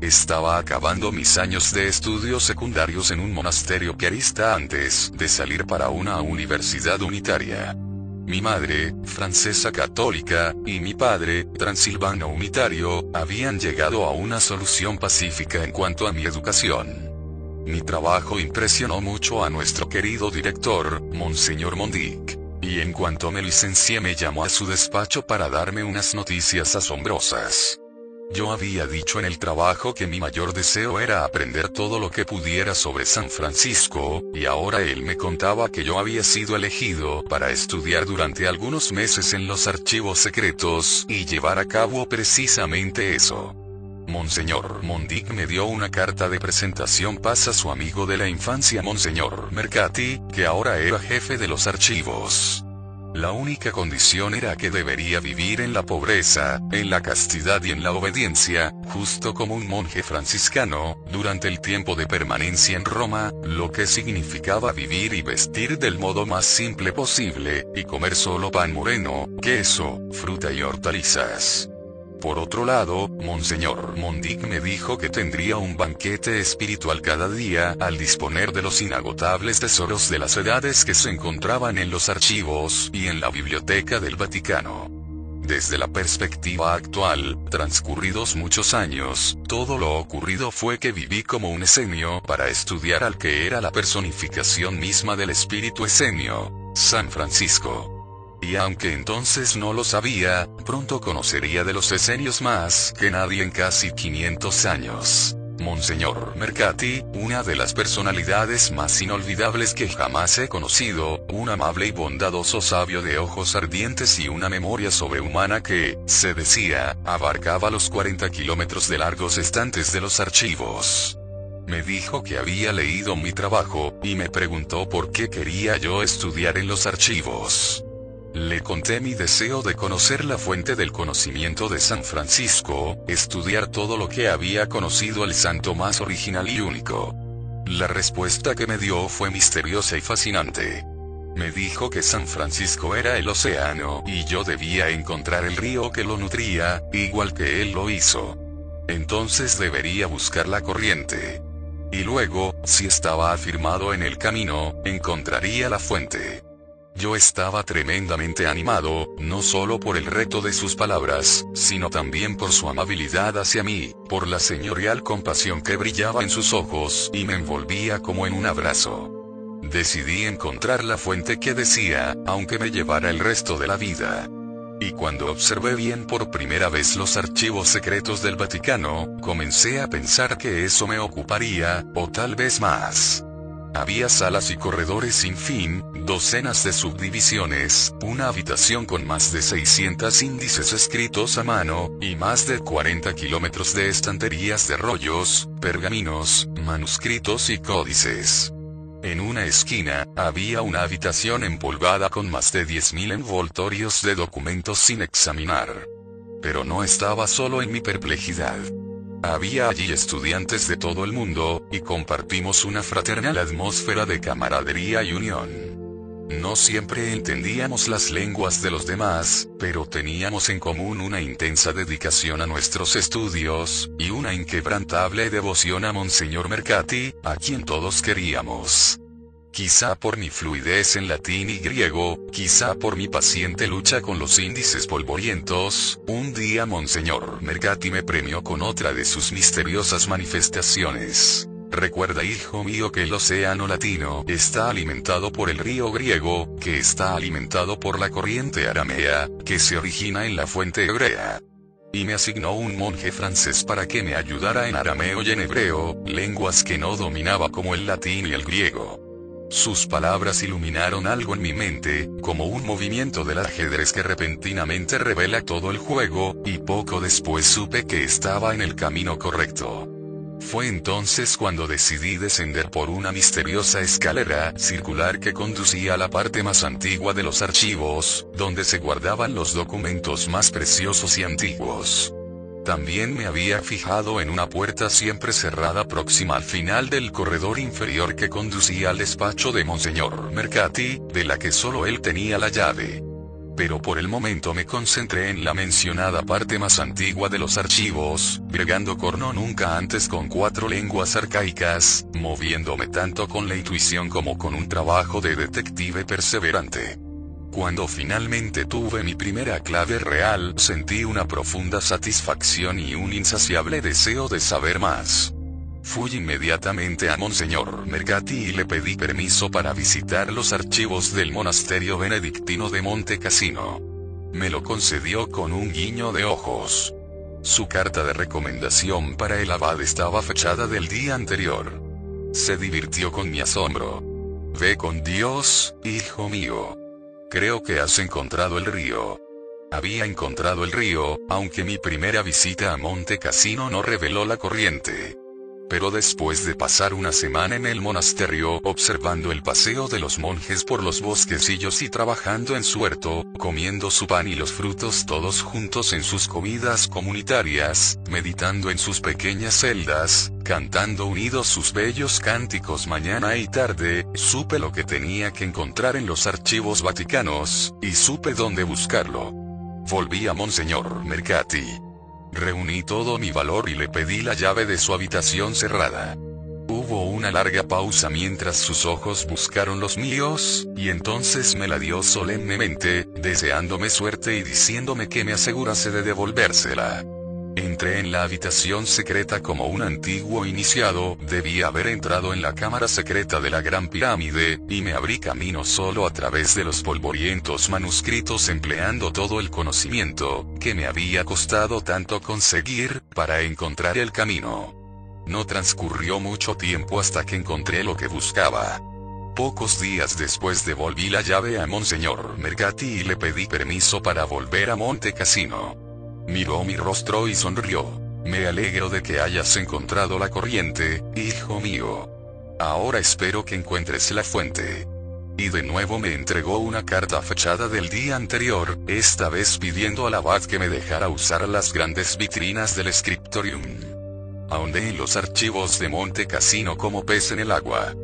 Estaba acabando mis años de estudios secundarios en un monasterio piarista antes de salir para una universidad unitaria. Mi madre, francesa católica, y mi padre, transilvano unitario, habían llegado a una solución pacífica en cuanto a mi educación. Mi trabajo impresionó mucho a nuestro querido director, Monseñor Mondic. Y en cuanto me licencié me llamó a su despacho para darme unas noticias asombrosas. Yo había dicho en el trabajo que mi mayor deseo era aprender todo lo que pudiera sobre San Francisco, y ahora él me contaba que yo había sido elegido para estudiar durante algunos meses en los archivos secretos, y llevar a cabo precisamente eso. Monseñor Mondic me dio una carta de presentación paz a su amigo de la infancia Monseñor Mercati, que ahora era jefe de los archivos. La única condición era que debería vivir en la pobreza, en la castidad y en la obediencia, justo como un monje franciscano, durante el tiempo de permanencia en Roma, lo que significaba vivir y vestir del modo más simple posible, y comer solo pan moreno, queso, fruta y hortalizas. Por otro lado, Monseñor Mondic me dijo que tendría un banquete espiritual cada día al disponer de los inagotables tesoros de las edades que se encontraban en los archivos y en la biblioteca del Vaticano. Desde la perspectiva actual, transcurridos muchos años, todo lo ocurrido fue que viví como un esenio para estudiar al que era la personificación misma del espíritu esenio, San Francisco. Y aunque entonces no lo sabía, pronto conocería de los esenios más que nadie en casi 500 años. Monseñor Mercati, una de las personalidades más inolvidables que jamás he conocido, un amable y bondadoso sabio de ojos ardientes y una memoria sobrehumana que, se decía, abarcaba los 40 kilómetros de largos estantes de los archivos. Me dijo que había leído mi trabajo, y me preguntó por qué quería yo estudiar en los archivos. Le conté mi deseo de conocer la fuente del conocimiento de San Francisco, estudiar todo lo que había conocido el santo más original y único. La respuesta que me dio fue misteriosa y fascinante. Me dijo que San Francisco era el océano y yo debía encontrar el río que lo nutría, igual que él lo hizo. Entonces debería buscar la corriente. Y luego, si estaba afirmado en el camino, encontraría la fuente. Yo estaba tremendamente animado, no solo por el reto de sus palabras, sino también por su amabilidad hacia mí, por la señorial compasión que brillaba en sus ojos y me envolvía como en un abrazo. Decidí encontrar la fuente que decía, aunque me llevara el resto de la vida. Y cuando observé bien por primera vez los archivos secretos del Vaticano, comencé a pensar que eso me ocuparía, o tal vez más. Había salas y corredores sin fin, docenas de subdivisiones, una habitación con más de 600 índices escritos a mano, y más de 40 kilómetros de estanterías de rollos, pergaminos, manuscritos y códices. En una esquina, había una habitación empolvada con más de 10.000 envoltorios de documentos sin examinar. Pero no estaba solo en mi perplejidad. Había allí estudiantes de todo el mundo, y compartimos una fraternal atmósfera de camaradería y unión. No siempre entendíamos las lenguas de los demás, pero teníamos en común una intensa dedicación a nuestros estudios, y una inquebrantable devoción a Monseñor Mercati, a quien todos queríamos. Quizá por mi fluidez en latín y griego, quizá por mi paciente lucha con los índices polvorientos, un día Monseñor Mercati me premió con otra de sus misteriosas manifestaciones. Recuerda hijo mío que el océano latino está alimentado por el río griego, que está alimentado por la corriente aramea, que se origina en la fuente hebrea. Y me asignó un monje francés para que me ayudara en arameo y en hebreo, lenguas que no dominaba como el latín y el griego. Sus palabras iluminaron algo en mi mente, como un movimiento del ajedrez que repentinamente revela todo el juego, y poco después supe que estaba en el camino correcto. Fue entonces cuando decidí descender por una misteriosa escalera circular que conducía a la parte más antigua de los archivos, donde se guardaban los documentos más preciosos y antiguos. También me había fijado en una puerta siempre cerrada próxima al final del corredor inferior que conducía al despacho de Monseñor Mercati, de la que solo él tenía la llave. Pero por el momento me concentré en la mencionada parte más antigua de los archivos, bregando corno nunca antes con cuatro lenguas arcaicas, moviéndome tanto con la intuición como con un trabajo de detective perseverante. Cuando finalmente tuve mi primera clave real, sentí una profunda satisfacción y un insaciable deseo de saber más. Fui inmediatamente a Monseñor Mercati y le pedí permiso para visitar los archivos del monasterio benedictino de Monte Cassino. Me lo concedió con un guiño de ojos. Su carta de recomendación para el abad estaba fechada del día anterior. Se divirtió con mi asombro. Ve con Dios, hijo mío. Creo que has encontrado el río. Había encontrado el río, aunque mi primera visita a Monte Cassino no reveló la corriente. Pero después de pasar una semana en el monasterio observando el paseo de los monjes por los bosquecillos y trabajando en su huerto, comiendo su pan y los frutos todos juntos en sus comidas comunitarias, meditando en sus pequeñas celdas, cantando unidos sus bellos cánticos mañana y tarde, supe lo que tenía que encontrar en los archivos vaticanos, y supe dónde buscarlo. Volví a Monseñor Mercati. Reuní todo mi valor y le pedí la llave de su habitación cerrada. Hubo una larga pausa mientras sus ojos buscaron los míos, y entonces me la dio solemnemente, deseándome suerte y diciéndome que me asegurase de devolvérsela. Entré en la habitación secreta como un antiguo iniciado, debía haber entrado en la cámara secreta de la Gran Pirámide, y me abrí camino solo a través de los polvorientos manuscritos empleando todo el conocimiento, que me había costado tanto conseguir, para encontrar el camino. No transcurrió mucho tiempo hasta que encontré lo que buscaba. Pocos días después devolví la llave a Monseñor Mercati y le pedí permiso para volver a Monte Cassino. Miró mi rostro y sonrió. Me alegro de que hayas encontrado la corriente, hijo mío. Ahora espero que encuentres la fuente. Y de nuevo me entregó una carta fechada del día anterior, esta vez pidiendo al abad que me dejara usar las grandes vitrinas del scriptorium. Ahondé en los archivos de Monte Cassino como pez en el agua.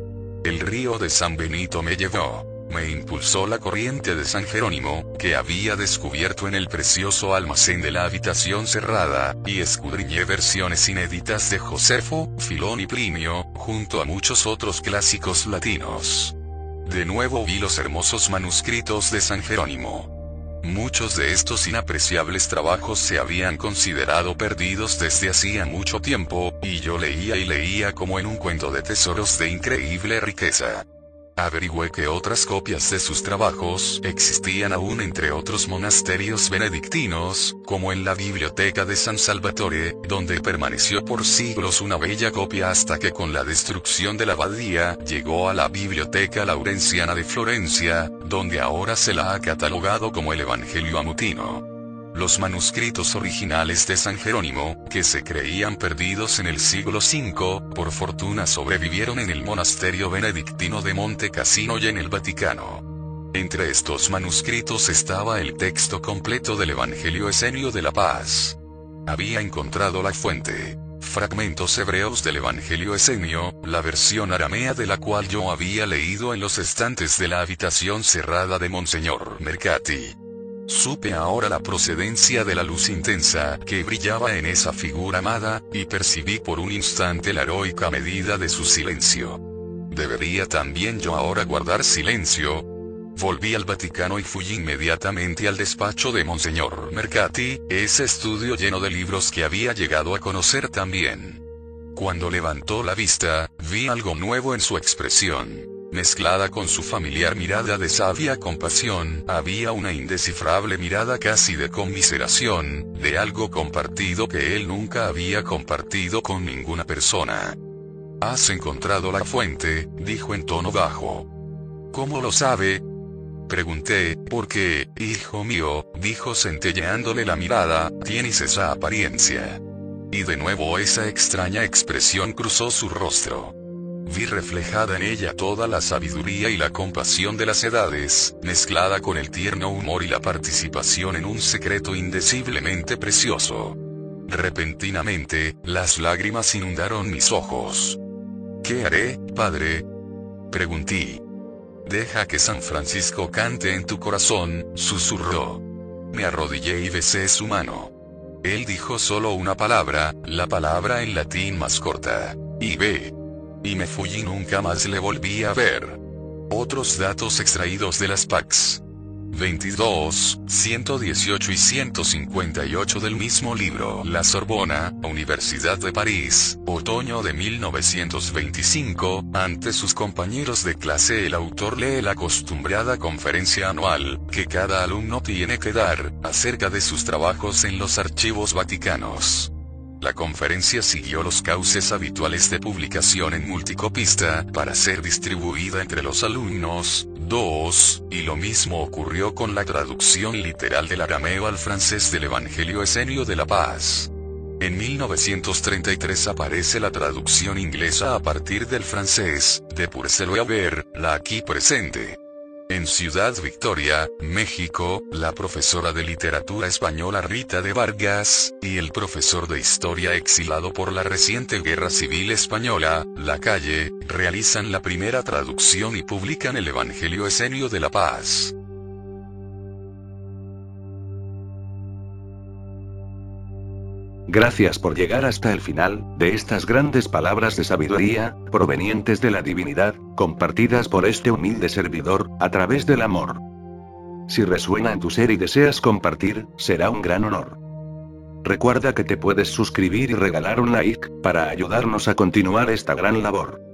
El río de San Benito me llevó me impulsó la corriente de San Jerónimo, que había descubierto en el precioso almacén de la habitación cerrada, y escudriñé versiones inéditas de Josefo, Filón y Plinio, junto a muchos otros clásicos latinos. De nuevo vi los hermosos manuscritos de San Jerónimo. Muchos de estos inapreciables trabajos se habían considerado perdidos desde hacía mucho tiempo, y yo leía y leía como en un cuento de tesoros de increíble riqueza. Averigüé que otras copias de sus trabajos existían aún entre otros monasterios benedictinos, como en la Biblioteca de San Salvatore, donde permaneció por siglos una bella copia hasta que con la destrucción de la abadía llegó a la Biblioteca Laurenciana de Florencia, donde ahora se la ha catalogado como el Evangelio Amutino. Los manuscritos originales de San Jerónimo, que se creían perdidos en el siglo V, por fortuna sobrevivieron en el monasterio benedictino de Monte Cassino y en el Vaticano. Entre estos manuscritos estaba el texto completo del Evangelio Esenio de la Paz. Había encontrado la fuente. Fragmentos hebreos del Evangelio Esenio, la versión aramea de la cual yo había leído en los estantes de la habitación cerrada de Monseñor Mercati. Supe ahora la procedencia de la luz intensa que brillaba en esa figura amada, y percibí por un instante la heroica medida de su silencio. ¿Debería también yo ahora guardar silencio? Volví al Vaticano y fui inmediatamente al despacho de Monseñor Mercati, ese estudio lleno de libros que había llegado a conocer también. Cuando levantó la vista, vi algo nuevo en su expresión. Mezclada con su familiar mirada de sabia compasión, había una indescifrable mirada casi de conmiseración, de algo compartido que él nunca había compartido con ninguna persona. Has encontrado la fuente, dijo en tono bajo. ¿Cómo lo sabe? Pregunté, porque, hijo mío, dijo centelleándole la mirada, tienes esa apariencia. Y de nuevo esa extraña expresión cruzó su rostro. Vi reflejada en ella toda la sabiduría y la compasión de las edades, mezclada con el tierno humor y la participación en un secreto indeciblemente precioso. Repentinamente, las lágrimas inundaron mis ojos. ¿Qué haré, padre? Pregunté. Deja que San Francisco cante en tu corazón, susurró. Me arrodillé y besé su mano. Él dijo solo una palabra, la palabra en latín más corta. Y ve. Y me fui y nunca más le volví a ver. Otros datos extraídos de las PACs. 22, 118 y 158 del mismo libro. La Sorbona, Universidad de París, otoño de 1925, ante sus compañeros de clase el autor lee la acostumbrada conferencia anual, que cada alumno tiene que dar, acerca de sus trabajos en los archivos vaticanos. La conferencia siguió los cauces habituales de publicación en multicopista, para ser distribuida entre los alumnos, dos, y lo mismo ocurrió con la traducción literal del arameo al francés del Evangelio Esenio de la Paz. En 1933 aparece la traducción inglesa a partir del francés, de Purcell Ver, la aquí presente. En Ciudad Victoria, México, la profesora de literatura española Rita de Vargas, y el profesor de historia exilado por la reciente Guerra Civil Española, La Calle, realizan la primera traducción y publican el Evangelio Esenio de la Paz. Gracias por llegar hasta el final, de estas grandes palabras de sabiduría, provenientes de la divinidad, compartidas por este humilde servidor, a través del amor. Si resuena en tu ser y deseas compartir, será un gran honor. Recuerda que te puedes suscribir y regalar un like, para ayudarnos a continuar esta gran labor.